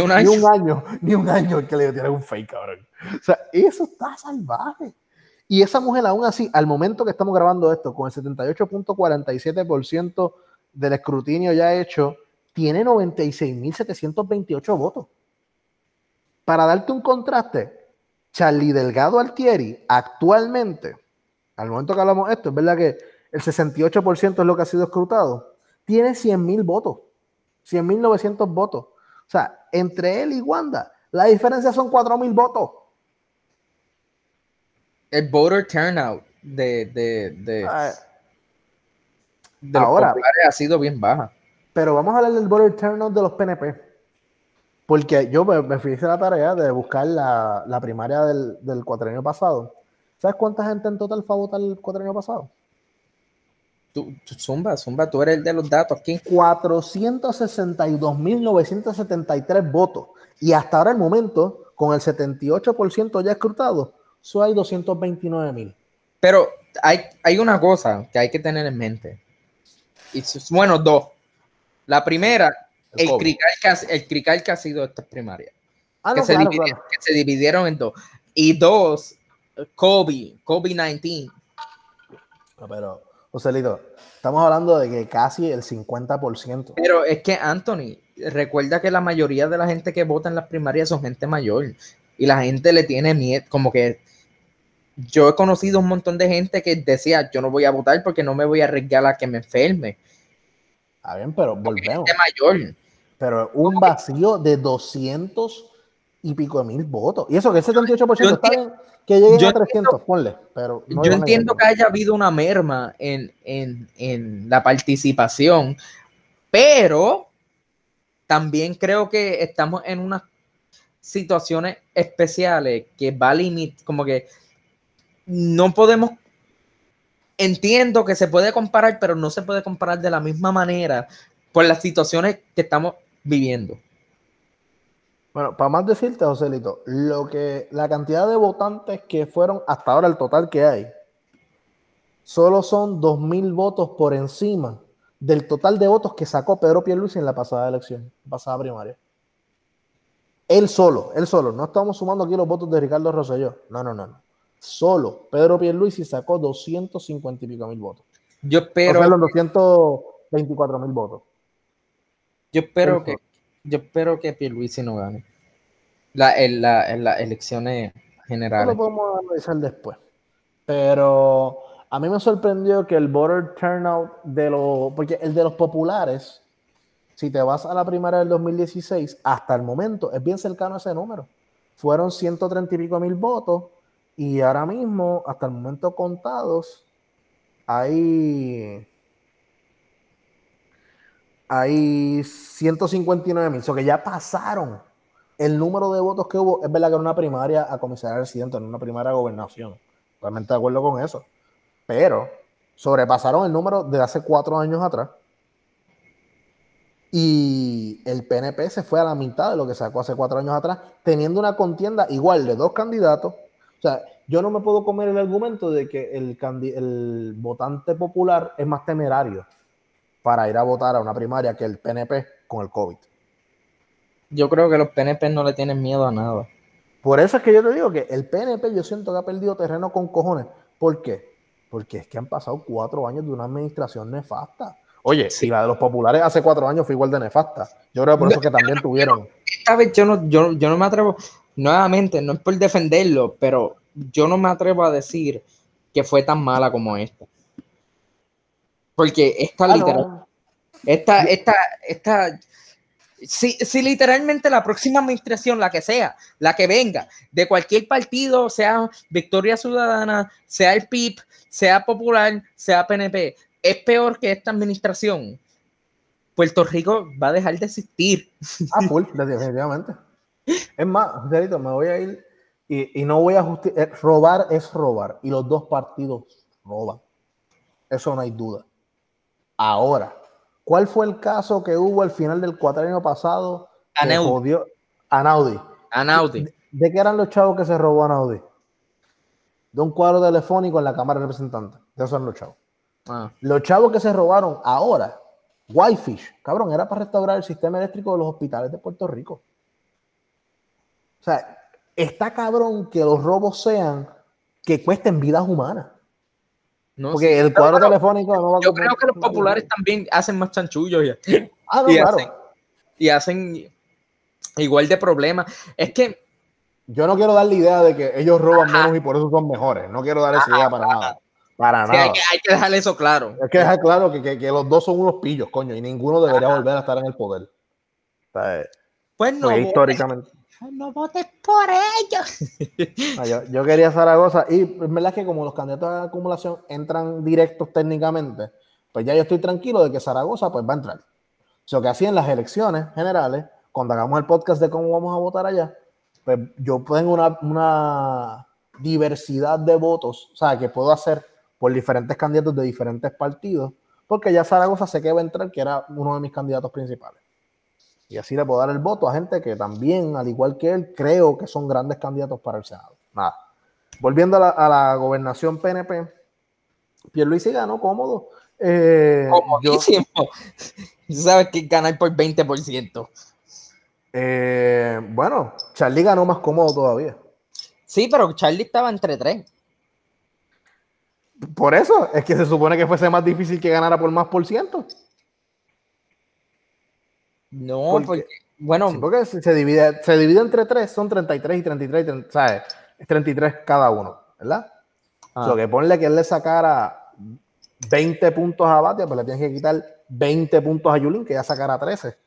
un año. Ni un año, ni un año que le dieran un fake, cabrón. O sea, eso está salvaje. Y esa mujer, aún así, al momento que estamos grabando esto, con el 78.47% del escrutinio ya hecho, tiene 96.728 votos. Para darte un contraste, Charlie Delgado Altieri, actualmente, al momento que hablamos de esto, es verdad que el 68% es lo que ha sido escrutado, tiene 100.000 votos. 100.900 votos. O sea, entre él y Wanda, la diferencia son 4.000 votos. El voter turnout de, de, de, ah, ahora ha sido bien baja. Pero vamos a hablar del voter turnout de los PNP. Porque yo me, fui a la tarea de buscar la, la primaria del, del cuatrienio pasado. ¿Sabes cuánta gente en total fue a votar el cuatrienio pasado? Tú, zumba, zumba, tú eres el de los datos aquí. 462.973 votos. Y hasta ahora el momento, con el 78% ya escrutado, solo hay 229.000. Pero hay, hay una cosa que hay que tener en mente. Y, bueno, dos. La primera, El El crical, que ha, el crical que ha sido estas primarias. Ah, que, no, se claro, dividieron, claro. que se dividieron en dos. Y dos, COVID, COVID-19. No, Pero, Joselito, estamos hablando de que casi el 50%. Pero es que, Anthony, recuerda que la mayoría de la gente que vota en las primarias son gente mayor. Y la gente le tiene miedo, como que yo he conocido un montón de gente que decía, yo no voy a votar porque no me voy a arriesgar a que me enferme. Está bien, pero volvemos. Gente mayor. Pero un vacío de 200 y pico de mil votos. Y eso que el 78% Yo está bien que lleguen a 300, ponle. Pero no yo entiendo que haya habido una merma en, en- en la participación, pero también creo que estamos en unas situaciones especiales que va a limitar, como que no podemos, entiendo que se puede comparar, pero no se puede comparar de la misma manera por las situaciones que estamos viviendo. Bueno, para más decirte, Joselito, lo que la cantidad de votantes que fueron hasta ahora el total que hay, solo son 2.000 votos por encima del total de votos que sacó Pedro Pierluisi en la pasada elección, pasada primaria. Él solo, él solo, no estamos sumando aquí los votos de Ricardo Rosselló, no, no, no, no. Solo Pedro Pierluisi sacó 250 y pico mil votos. Yo Pero espero, los 224 mil votos. yo espero que, yo espero que Pierluisi no gane la, en, la- en las elecciones generales. lo podemos analizar después. Pero a mí me sorprendió que el voter turnout de los, porque el de los populares, si te vas a la primaria del 2016, hasta el momento es bien cercano a ese número. Fueron 130 y pico mil votos y ahora mismo, hasta el momento contados, hay, hay 159 mil. O que ya pasaron el número de votos que hubo, es verdad que era una primaria a comisaría residente, no una primaria a gobernación. Realmente de acuerdo con eso. Pero sobrepasaron el número de hace cuatro años atrás. Y el PNP se fue a la mitad de lo que sacó hace cuatro años atrás, teniendo una contienda igual de dos candidatos. O sea, yo no me puedo comer el argumento de que el votante popular es más temerario para ir a votar a una primaria que el PNP con el COVID. Yo creo que los PNP no le tienen miedo a nada. Por eso es que yo te digo que el PNP yo siento que ha perdido terreno con cojones. ¿Por qué? Porque es que han pasado cuatro años de una administración nefasta. Oye, Sí. si la de los populares hace cuatro años fue igual de nefasta. Yo creo que por eso que también tuvieron. Esta vez yo no, yo, yo no me atrevo, nuevamente, no es por defenderlo, pero yo no me atrevo a decir que fue tan mala como esta. Porque esta Ah, literal, no. esta, esta, esta, si, si literalmente la próxima administración, la que sea, la que venga, de cualquier partido, sea Victoria Ciudadana, sea el PIB, sea Popular, sea PNP, es peor que esta administración, Puerto Rico va a dejar de existir. Ah, full, definitivamente. Es más, Joselito, me voy a ir y, y no voy a justificar. Robar es robar y los dos partidos roban. Eso no hay duda. Ahora, ¿cuál fue el caso que hubo al final del cuatrienio pasado? Anaudi. Anaudi. Anaudi. ¿De, de qué eran los chavos que se robó Anaudi? De un cuadro telefónico en la Cámara de Representantes. De esos eran los chavos. Ah. Los chavos que se robaron ahora, Whitefish, cabrón, era para restaurar el sistema eléctrico de los hospitales de Puerto Rico. O sea, está cabrón que los robos sean que cuesten vidas humanas. No Porque el cuadro telefónico no va Yo creo que los populares también hacen más chanchullos y, Ah, no, y claro. hacen, y hacen igual de problemas. Es que Yo no quiero dar la idea de que ellos roban menos y por eso son mejores. No quiero dar esa idea para nada. Para sí, nada. hay, que hay que dejar eso claro. Es que dejar claro que, que- que los dos son unos pillos, coño, y ninguno debería volver a estar en el poder. O sea, Pues no, históricamente. No votes por ellos. Yo, quería Zaragoza y es verdad que como los candidatos a acumulación entran directos técnicamente, pues ya yo estoy tranquilo de que Zaragoza pues va a entrar. O sea, que así en las elecciones generales, cuando hagamos el podcast de cómo vamos a votar allá, pues yo tengo una diversidad de votos, o sea, que puedo hacer por diferentes candidatos de diferentes partidos, porque ya Zaragoza sé que va a entrar, que era uno de mis candidatos principales. Y así le puedo dar el voto a gente que también, al igual que él, creo que son grandes candidatos para el Senado. Nada. Volviendo a la, a la gobernación PNP, Pierluisi ganó cómodo Eh, Comodísimo. Sabes que ganar por 20%. eh, bueno, Charlie ganó más cómodo todavía. Sí, pero Charlie estaba entre tres. Por eso es que se supone que fuese más difícil que ganara por más por ciento. No, ¿Por qué? porque, bueno, Sí, porque se, divide, se divide entre tres, son 33 y 33, y 30, ¿sabes? Es 33 cada uno, ¿verdad? ah, Lo que ponle que él le sacara 20 puntos a Batia, pues le tienes que quitar 20 puntos a Yulín, que ya sacara 13.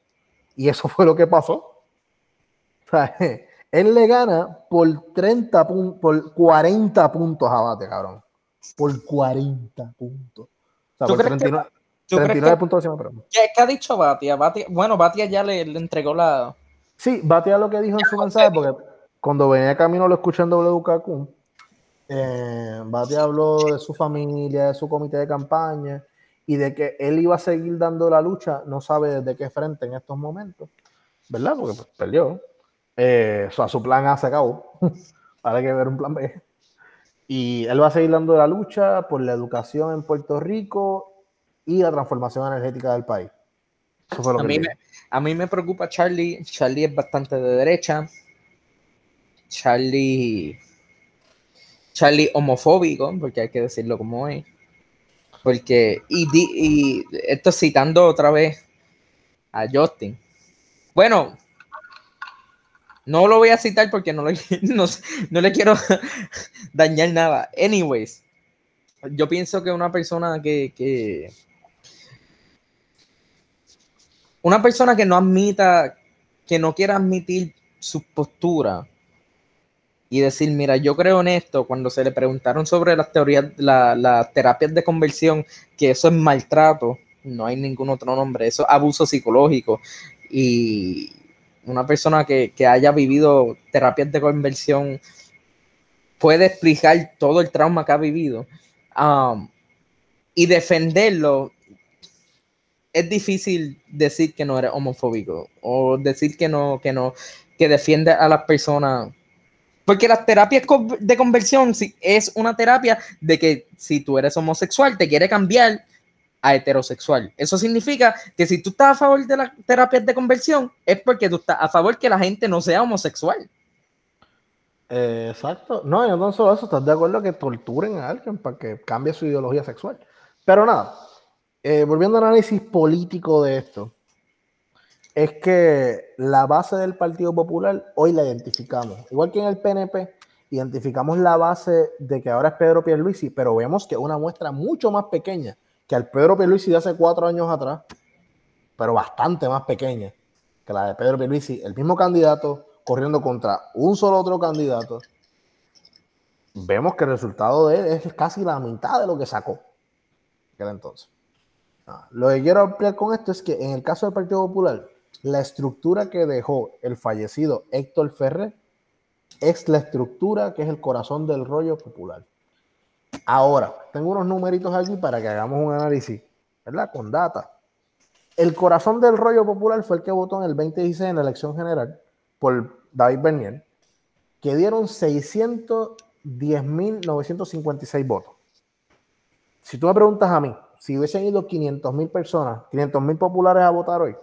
Y eso fue lo que pasó. O sea, él le gana por 30 puntos, por 40 puntos a Batia, cabrón. Por 40 puntos. O sea, ¿Tú por crees que- 39, ¿tú crees 39 que- puntos. ¿qué, qué ha dicho Batia? Batia- Bueno, Batia ya le, le entregó la. Sí, Batia lo que dijo en su mensaje, porque cuando venía camino lo escuché en WKQ, eh, Batia habló de su familia, de su comité de campaña y de que él iba a seguir dando la lucha, no sabe desde qué frente en estos momentos, ¿verdad? Porque pues, perdió. Eh, o sea, su plan A se acabó. Ahora hay que ver un plan B. Y él va a seguir dando la lucha por la educación en Puerto Rico y la transformación energética del país. Eso fue lo A que mí, me, dijo. a mí me preocupa Charlie. Charlie es bastante de derecha. Charlie. Charlie homofóbico, porque hay que decirlo como es. Porque, y, di- y esto citando otra vez a Justin. Bueno, no lo voy a citar porque no, le- no, no le quiero dañar nada. Anyways, yo pienso que una persona que, que una persona que no admita, que no quiera admitir su postura y decir, mira, yo creo en esto, cuando se le preguntaron sobre las teorías, la- las terapias de conversión, que eso es maltrato, no hay ningún otro nombre, eso es abuso psicológico. Y una persona que, que haya vivido terapias de conversión puede explicar todo el trauma que ha vivido. Um, y defenderlo es difícil decir que no eres homofóbico o decir que no, que no, que defiende a las personas. Porque las terapias de conversión es una terapia de que si tú eres homosexual te quiere cambiar a heterosexual. Eso significa que si tú estás a favor de las terapias de conversión es porque tú estás a favor que la gente no sea homosexual. Eh, exacto. No, y no solo eso, estás de acuerdo que torturen a alguien para que cambie su ideología sexual. Pero nada, eh, volviendo al análisis político de esto, es que la base del Partido Popular hoy la identificamos. Igual que en el PNP, identificamos la base de que ahora es Pedro Pierluisi, pero vemos que es una muestra mucho más pequeña que al Pedro Pierluisi de hace cuatro años atrás, pero bastante más pequeña que la de Pedro Pierluisi, el mismo candidato corriendo contra un solo otro candidato. Vemos que el resultado de él es casi la mitad de lo que sacó aquel entonces. Ah, Lo que quiero ampliar con esto es que en el caso del Partido Popular, la estructura que dejó el fallecido Héctor Ferrer es la estructura que es el corazón del rollo popular. Ahora, tengo unos numeritos aquí para que hagamos un análisis, ¿verdad? Con data. El corazón del rollo popular fue el que votó en el 2016 en la elección general por David Bernier, que dieron 610.956 votos. Si tú me preguntas a mí, si hubiesen ido 500.000 personas, 500.000 populares a votar hoy,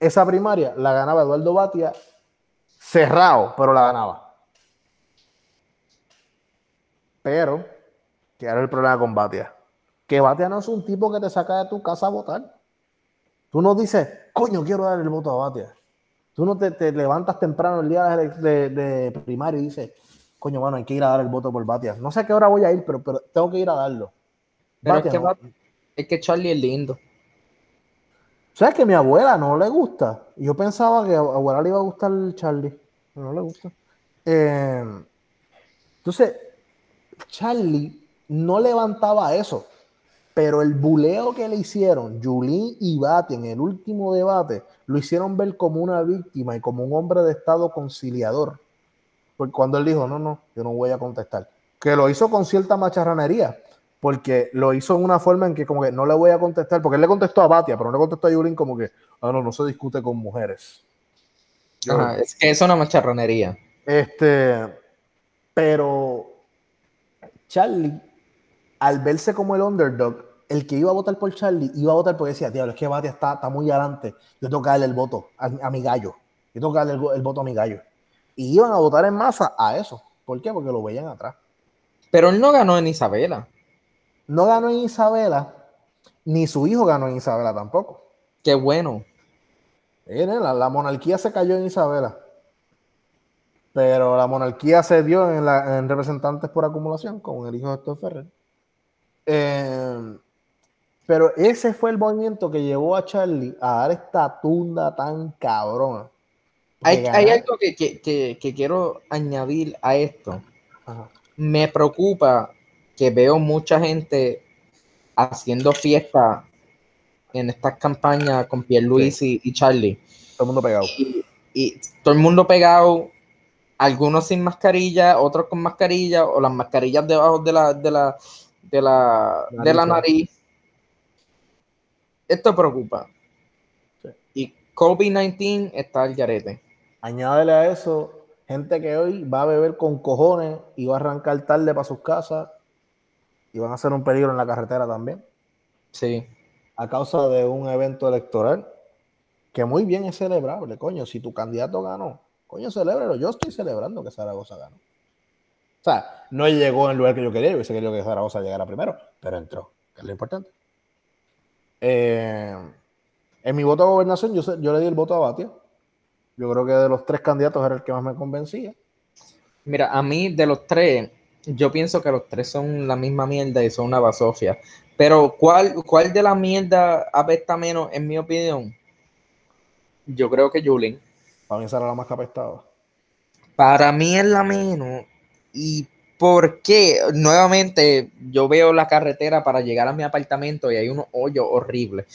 esa primaria la ganaba Eduardo Batia cerrado, pero la ganaba. Pero, que era el problema con Batia? Que Batia no es un tipo que te saca de tu casa a votar. Tú no dices, coño, quiero dar el voto a Batia. Tú no te, te levantas temprano el día de, de, de primario y dices, coño, bueno, hay que ir a dar el voto por Batia. No sé a qué hora voy a ir, pero, pero tengo que ir a darlo. Pero es, que, no. es que Charlie es lindo. ¿Sabes que mi abuela no le gusta? Yo pensaba que a abuela le iba a gustar el Charlie. No le gusta. Eh, entonces, Charlie no levantaba eso. Pero el buleo que le hicieron Yulín y Bati en el último debate lo hicieron ver como una víctima y como un hombre de Estado conciliador. Porque cuando él dijo, no, no, yo no voy a contestar. Que lo hizo con cierta macharranería. Porque lo hizo en una forma en que como que no le voy a contestar. Porque él le contestó a Batia, pero no le contestó a Yulín como que, ah, no, no se discute con mujeres. Yo- Ajá, es que es una macharronería. este, pero Charlie, al verse como el underdog, el que iba a votar por Charlie iba a votar porque decía, diablo, es que Batia está, está muy adelante. Yo tengo que darle el voto a, a mi gallo. Yo tengo que darle el, el, voto a mi gallo. Y iban a votar en masa a eso. ¿Por qué? Porque lo veían atrás. Pero él no ganó en Isabela. No ganó en Isabela, ni su hijo ganó en Isabela tampoco. Qué bueno. La, la monarquía se cayó en Isabela. Pero la monarquía se dio en, la, en representantes por acumulación, con el hijo de Héctor Ferrer. Eh, pero ese fue el movimiento que llevó a Charlie a dar esta tunda tan cabrona. Hay, hay, algo que, que, que, quiero añadir a esto. Ajá. Me preocupa que veo mucha gente haciendo fiesta en estas campañas con Pierluisi sí. y, y Charlie. Todo el mundo pegado. Y, y, todo el mundo pegado, algunos sin mascarilla, otros con mascarilla, o las mascarillas debajo de la, de la, de la, nariz, de la nariz. Esto preocupa. Sí. Y COVID-19 está al yarete. Añádele a eso gente que hoy va a beber con cojones y va a arrancar tarde para sus casas y van a ser un peligro en la carretera también. Sí. A causa de un evento electoral que muy bien es celebrable, coño. Si tu candidato ganó, coño, celébralo. Yo estoy celebrando que Zaragoza ganó. O sea, no llegó en el lugar que yo quería, yo hubiese querido que Zaragoza llegara primero, pero entró, que es lo importante. Eh, en mi voto a gobernación, yo, yo le di el voto a Batia. Yo creo que de los tres candidatos era el que más me convencía. Mira, a mí de los tres, yo pienso que los tres son la misma mierda y son una basofia. Pero ¿cuál, cuál de la mierda apesta menos, en mi opinión? Yo creo que Julien. Para mí será la más capestada. Para mí es la menos. ¿Y por qué? Nuevamente, yo veo la carretera para llegar a mi apartamento y hay unos hoyos horribles.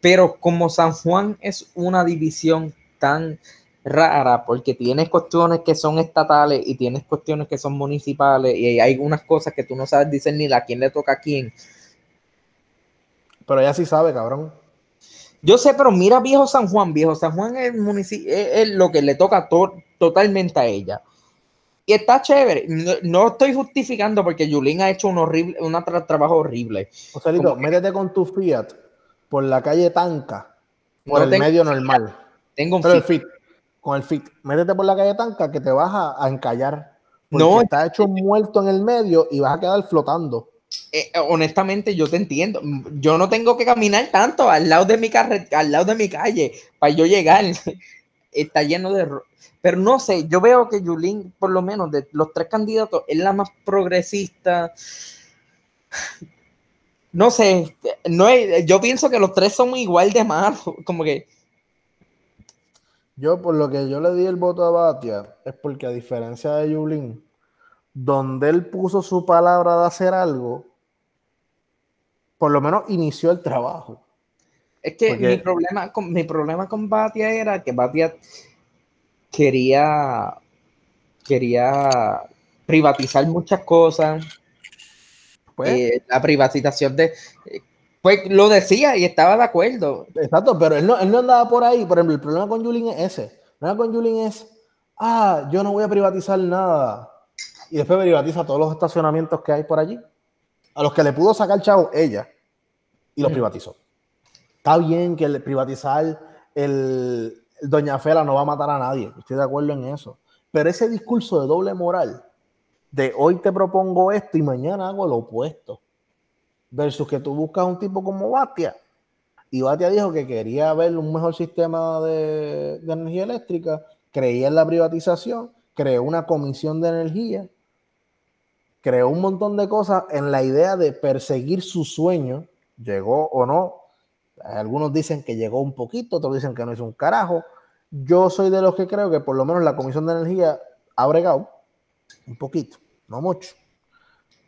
Pero como San Juan es una división tan rara porque tienes cuestiones que son estatales y tienes cuestiones que son municipales y hay unas cosas que tú no sabes discernir a quién le toca a quién. Pero ella sí sabe, cabrón. Yo sé, pero mira Viejo San Juan, Viejo San Juan es, municipio, es, es lo que le toca to totalmente a ella. Y está chévere. No, no estoy justificando porque Yulín ha hecho un horrible, un tra trabajo horrible. O sea, Lito, métete con tu Fiat por la calle Tanca, por no el tengo, medio normal. Tengo un pero fit. el fit. Con el fit. Métete por la calle Tanca que te vas a, a encallar. No. Está hecho muerto en el medio y vas a quedar flotando. Eh, honestamente, yo te entiendo. Yo no tengo que caminar tanto al lado de mi carretera, al lado de mi calle, para yo llegar. Está lleno de. Pero no sé, yo veo que Yulín, por lo menos de los tres candidatos, es la más progresista. No sé, no es, yo pienso que los tres son igual de malos. Como que. Yo, por lo que yo le di el voto a Batia, es porque a diferencia de Yulín, donde él puso su palabra de hacer algo, por lo menos inició el trabajo. Es que Porque... mi, problema con, mi problema con Batia era que Batia quería, quería privatizar muchas cosas. Pues, eh, la privatización de... Pues lo decía y estaba de acuerdo. Exacto, pero él no, él no andaba por ahí. Por ejemplo, el problema con Julín es ese. El problema con Julín es, ah, yo no voy a privatizar nada y después privatiza todos los estacionamientos que hay por allí, a los que le pudo sacar chavo ella, y los mm. privatizó. Está bien que el privatizar el, el, Doña Fela no va a matar a nadie, estoy de acuerdo en eso, pero ese discurso de doble moral, de hoy te propongo esto y mañana hago lo opuesto, versus que tú buscas un tipo como Batia, y Batia dijo que quería ver un mejor sistema de, energía eléctrica, creía en la privatización, creó una comisión de energía, creó un montón de cosas en la idea de perseguir su sueño, llegó o no. Algunos dicen que llegó un poquito, otros dicen que no hizo un carajo. Yo soy de los que creo que por lo menos la Comisión de Energía ha bregado un poquito, no mucho.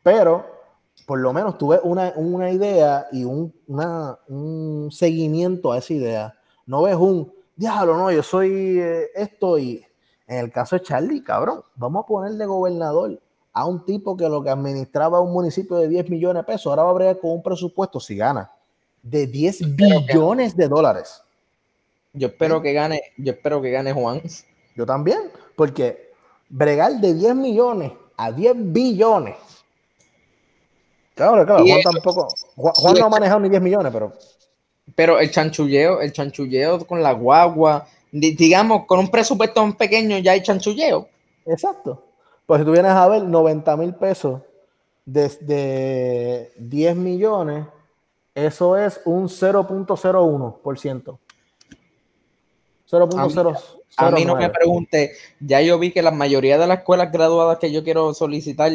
Pero por lo menos tuve una, una idea y un, una, un, seguimiento a esa idea. No ves un, diablo, no, yo soy eh, esto y en el caso de Charlie, cabrón, vamos a ponerle gobernador a un tipo que lo que administraba un municipio de 10 millones de pesos, ahora va a bregar con un presupuesto, si gana, de 10 billones de dólares. Yo espero que gane, yo espero que gane Juan. Yo también, porque bregar de 10 millones a 10 billones. Claro, claro, Juan eso, tampoco. Juan, no ha manejado ni 10 millones, pero. Pero el chanchulleo, el chanchulleo con la guagua, digamos, con un presupuesto pequeño ya hay chanchulleo. Exacto. Pues si tú vienes a ver 90 mil pesos desde 10 millones, eso es un 0.01%. 0.0. A mí no me pregunte, ya yo vi que la mayoría de las escuelas graduadas que yo quiero solicitar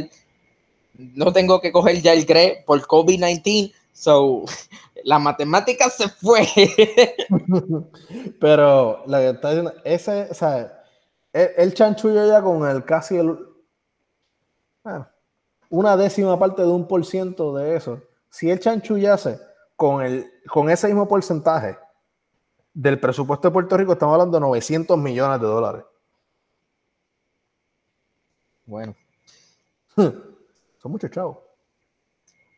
no tengo que coger ya el GRE por COVID-19, so la matemática se fue. Pero la que está diciendo, ese, o sea, el, chanchullo ya con el casi el, una décima parte de un por ciento de eso. Si el chanchullase con, el, con ese mismo porcentaje del presupuesto de Puerto Rico, estamos hablando de 900 millones de dólares. Bueno. Son muchos chavos.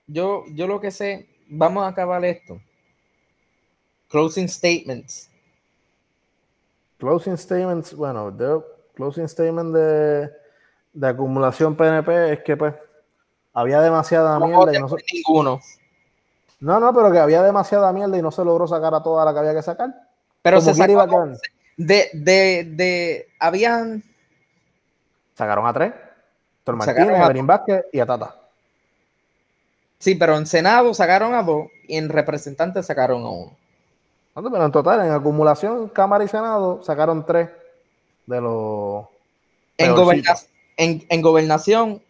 Yo, yo lo que sé, vamos a acabar esto. Closing statements. Closing statements, bueno, closing statement de, de, acumulación PNP es que pues había demasiada mierda y no ninguno. No, no, pero que había demasiada mierda y no se logró sacar a toda la que había que sacar. Pero se sacó de, de, de, habían sacaron a tres. Héctor Martínez, a Vázquez y a Tata. Sí, pero en Senado sacaron a dos y en representantes sacaron a uno. Pero en total, en acumulación, Cámara y Senado sacaron tres de los. En, en, gobernación,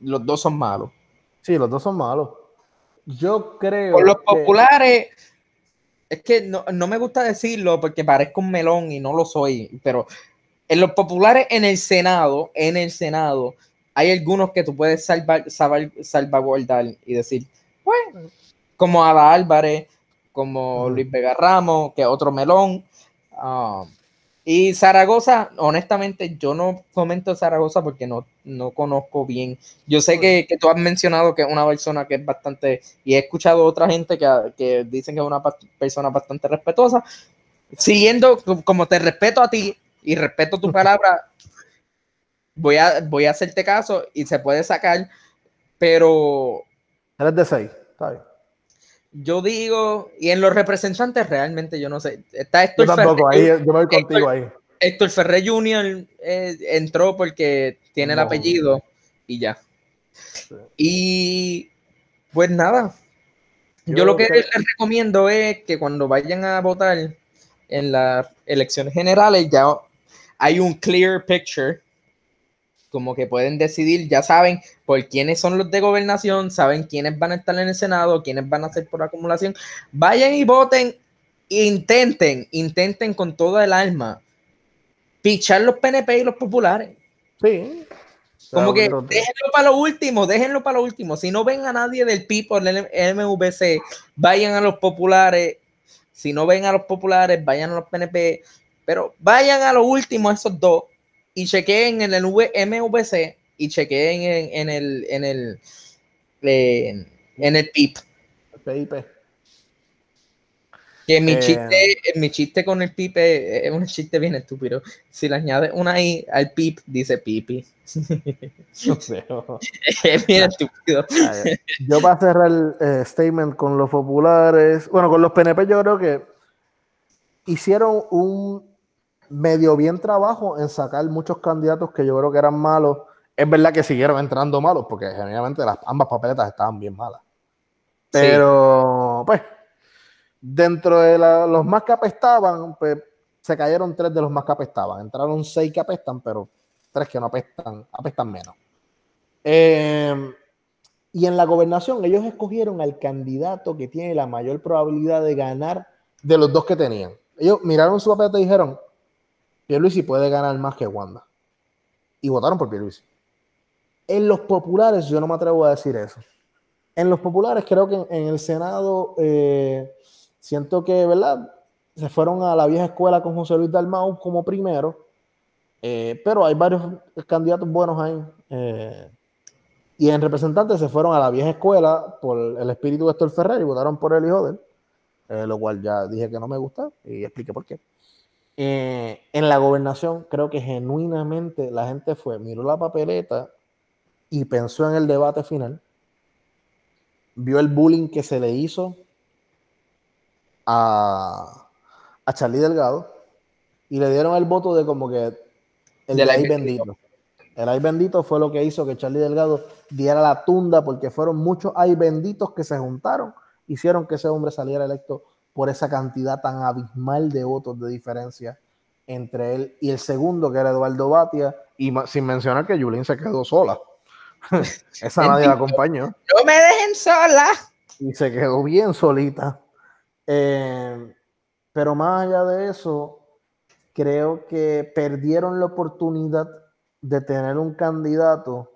los, dos son malos. Sí, los dos son malos. Yo creo. Por los populares, es que no, no, me gusta decirlo porque parezco un melón y no lo soy, pero en los populares en el Senado, en el Senado, hay algunos que tú puedes salvar, salvaguardar y decir, bueno, como Ada Álvarez, como Luis Vega Ramos, que otro melón. Ah, y Zaragoza, honestamente, yo no comento Zaragoza porque no, no conozco bien. Yo sé que, que, tú has mencionado que es una persona que es bastante, y he escuchado otra gente que, que dicen que es una persona bastante respetuosa. Siguiendo, como te respeto a ti, y respeto tu palabra, voy a, voy a hacerte caso y se puede sacar, pero... Eres de seis, está bien. Yo digo, y en los representantes realmente yo no sé. Está Héctor yo tampoco, ahí, yo me voy contigo ahí. Héctor Ferrer Jr. Eh, entró porque tiene el apellido y ya. Y pues nada. Yo, lo que les recomiendo es que cuando vayan a votar en las elecciones generales ya hay un clear picture, como que pueden decidir, ya saben por quiénes son los de gobernación, saben quiénes van a estar en el Senado, quiénes van a ser por acumulación. Vayan y voten, intenten, intenten con toda el alma pichar los PNP y los populares. Sí. Como que déjenlo para lo último, déjenlo para lo último. Si no ven a nadie del PIB o del MVC, vayan a los populares. Si no ven a los populares, vayan a los PNP. Pero vayan a lo último, esos dos, y chequeen en el MVC y chequeen en, en el en el en, el PIP. PIP. Que mi, eh, chiste, mi chiste con el PIP es, un chiste bien estúpido. Si le añades una I al PIP, dice pipi. es bien estúpido. Yo para cerrar el eh, statement con los populares, bueno, con los PNP yo creo que hicieron un medio bien trabajo en sacar muchos candidatos que yo creo que eran malos. Es verdad que siguieron entrando malos, porque generalmente las ambas papeletas estaban bien malas. Pero, pues, dentro de los más que apestaban, pues se cayeron tres de los más que apestaban. Entraron seis que apestan, pero tres que no apestan, apestan menos. Em, y en la gobernación, ellos escogieron al candidato que tiene la mayor probabilidad de ganar de los dos que tenían. Ellos miraron su papel y dijeron: Pierluisi puede ganar más que Wanda. Y votaron por Pierluisi. En los populares yo no me atrevo a decir eso. En los populares creo que en, el Senado eh, siento que, ¿verdad? Se fueron a la vieja escuela con José Luis Dalmau como primero. Eh, pero hay varios candidatos buenos ahí. Eh, y en representantes se fueron a la vieja escuela por el espíritu de Héctor Ferrer y votaron por el hijo de él. lo cual ya dije que no me gusta y expliqué por qué. Eh, en la gobernación creo que genuinamente la gente fue, miró la papeleta y pensó en el debate final vio el bullying que se le hizo a, a Charlie Delgado y le dieron el voto de como que el de ay ay bendito. El ay bendito fue lo que hizo que Charlie Delgado diera la tunda porque fueron muchos ay benditos que se juntaron, hicieron que ese hombre saliera electo por esa cantidad tan abismal de votos de diferencia entre él y el segundo, que era Eduardo Batia, y sin mencionar que Yulín se quedó sola. Esa nadie la acompañó No me dejen sola. y se quedó bien solita. Eh, pero más allá de eso, creo que perdieron la oportunidad de tener un candidato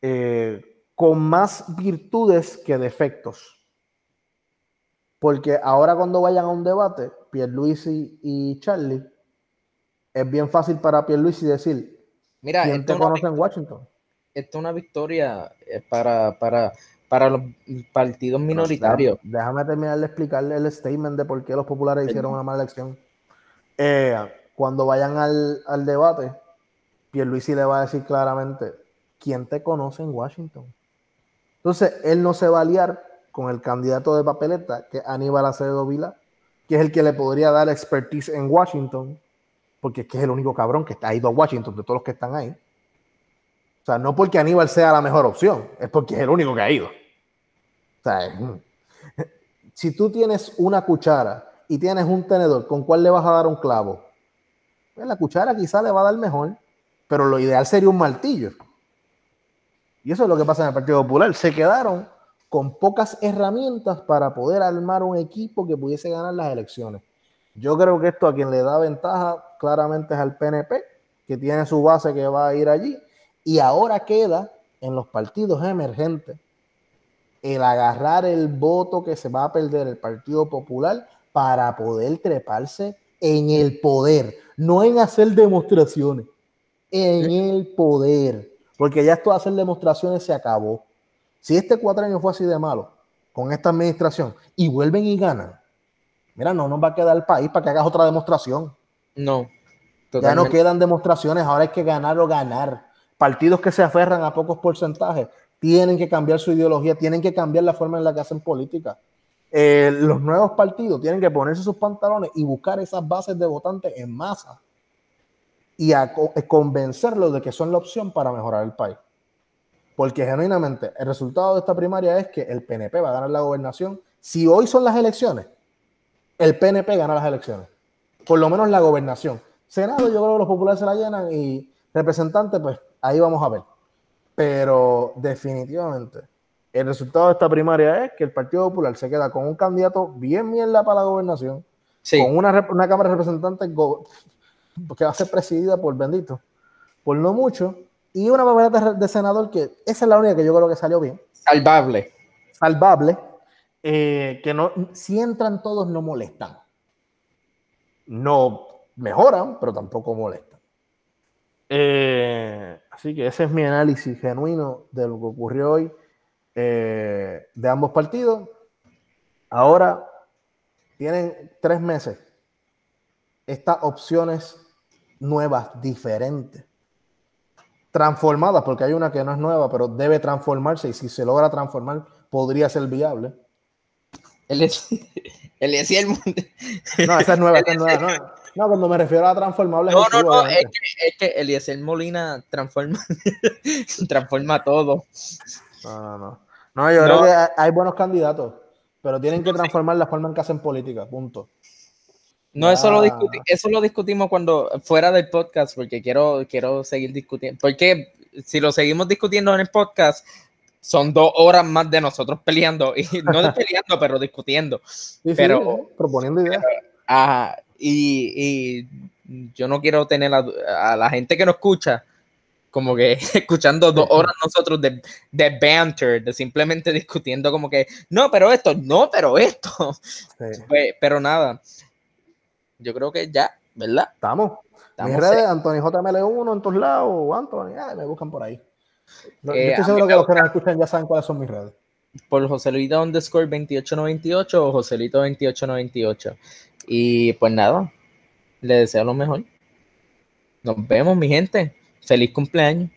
eh, con más virtudes que defectos. Porque ahora cuando vayan a un debate, Pierluisi y Charlie, es bien fácil para Pierluisi decir, Mira, ¿quién te conoce en Washington? esto es una victoria eh, para, para, para los partidos minoritarios. Déjame, déjame terminar de explicarle el statement de por qué los populares hicieron una mala elección. Eh, cuando vayan al, al debate, Pierluisi le va a decir claramente, ¿quién te conoce en Washington? Entonces, él no se va a liar con el candidato de papeleta, que es Aníbal Acevedo Vila, que es el que le podría dar expertise en Washington, porque es que es el único cabrón que está ido a Washington de todos los que están ahí. O sea, no porque Aníbal sea la mejor opción, es porque es el único que ha ido. O sea, si tú tienes una cuchara y tienes un tenedor, ¿con cuál le vas a dar un clavo? Pues la cuchara quizá le va a dar mejor, pero lo ideal sería un martillo. Y eso es lo que pasa en el Partido Popular. Se quedaron con pocas herramientas para poder armar un equipo que pudiese ganar las elecciones. Yo creo que esto a quien le da ventaja claramente es al PNP, que tiene su base que va a ir allí, y ahora queda en los partidos emergentes el agarrar el voto que se va a perder el Partido Popular para poder treparse en el poder, no en hacer demostraciones, en el poder, porque ya esto de hacer demostraciones se acabó. Si este cuatrenio fue así de malo con esta administración y vuelven y ganan, mira, no nos va a quedar el país para que hagas otra demostración. No. Ya no quedan demostraciones, ahora hay que ganar o ganar. Partidos que se aferran a pocos porcentajes tienen que cambiar su ideología, tienen que cambiar la forma en la que hacen política. Eh, los nuevos partidos tienen que ponerse sus pantalones y buscar esas bases de votantes en masa y a co- convencerlos de que son la opción para mejorar el país. Porque genuinamente el resultado de esta primaria es que el PNP va a ganar la gobernación. Si hoy son las elecciones, el PNP gana las elecciones. Por lo menos la gobernación. Senado, yo creo que los populares se la llenan y representantes, pues ahí vamos a ver. Pero definitivamente, el resultado de esta primaria es que el Partido Popular se queda con un candidato bien mierda para la gobernación, Sí. con una, una Cámara de Representantes que va a ser presidida por bendito, por no mucho, y una papeleta de, de senador que esa es la única que yo creo que salió bien, Salvable. salvable, eh, que no, si entran todos no molestan. No mejoran, pero tampoco molestan. Eh, así que ese es mi análisis genuino de lo que ocurrió hoy eh, de ambos partidos. Ahora tienen tres meses estas opciones nuevas, diferentes, transformadas, porque hay una que no es nueva, pero debe transformarse y si se logra transformar podría ser viable. Él es, él decía el mundo. No, esa es nueva, esa es nueva. No, no, cuando me refiero a transformable. No, es no, el no, es que, es que Eliezer Molina transforma, transforma todo. No, no, no. No, yo No. creo que hay- hay buenos candidatos, pero tienen que transformar la forma en que hacen política, punto. No, eso lo, Ya. discuti- eso lo discutimos cuando fuera del podcast, porque quiero, quiero seguir discutiendo. Porque si lo seguimos discutiendo en el podcast, son dos horas más de nosotros peleando, y no de peleando, pero discutiendo. Sí, Pero- sí, proponiendo ideas. Ajá, y, y yo no quiero tener a, a la gente que nos escucha como que escuchando dos horas nosotros de, de banter, de simplemente discutiendo como que, no, pero esto, no, pero esto. Sí. Pues, pero nada, yo creo que ya, ¿verdad? Estamos. Estamos Mis redes. Anthony JML1 en todos lados, Anthony, me buscan por ahí. No, yo Eh, a estoy seguro que los que nos escuchan ya saben cuáles son mis redes. por Joselito underscore 2898 o Joselito 2898. Y pues nada, le deseo lo mejor. Nos vemos, mi gente. Feliz cumpleaños.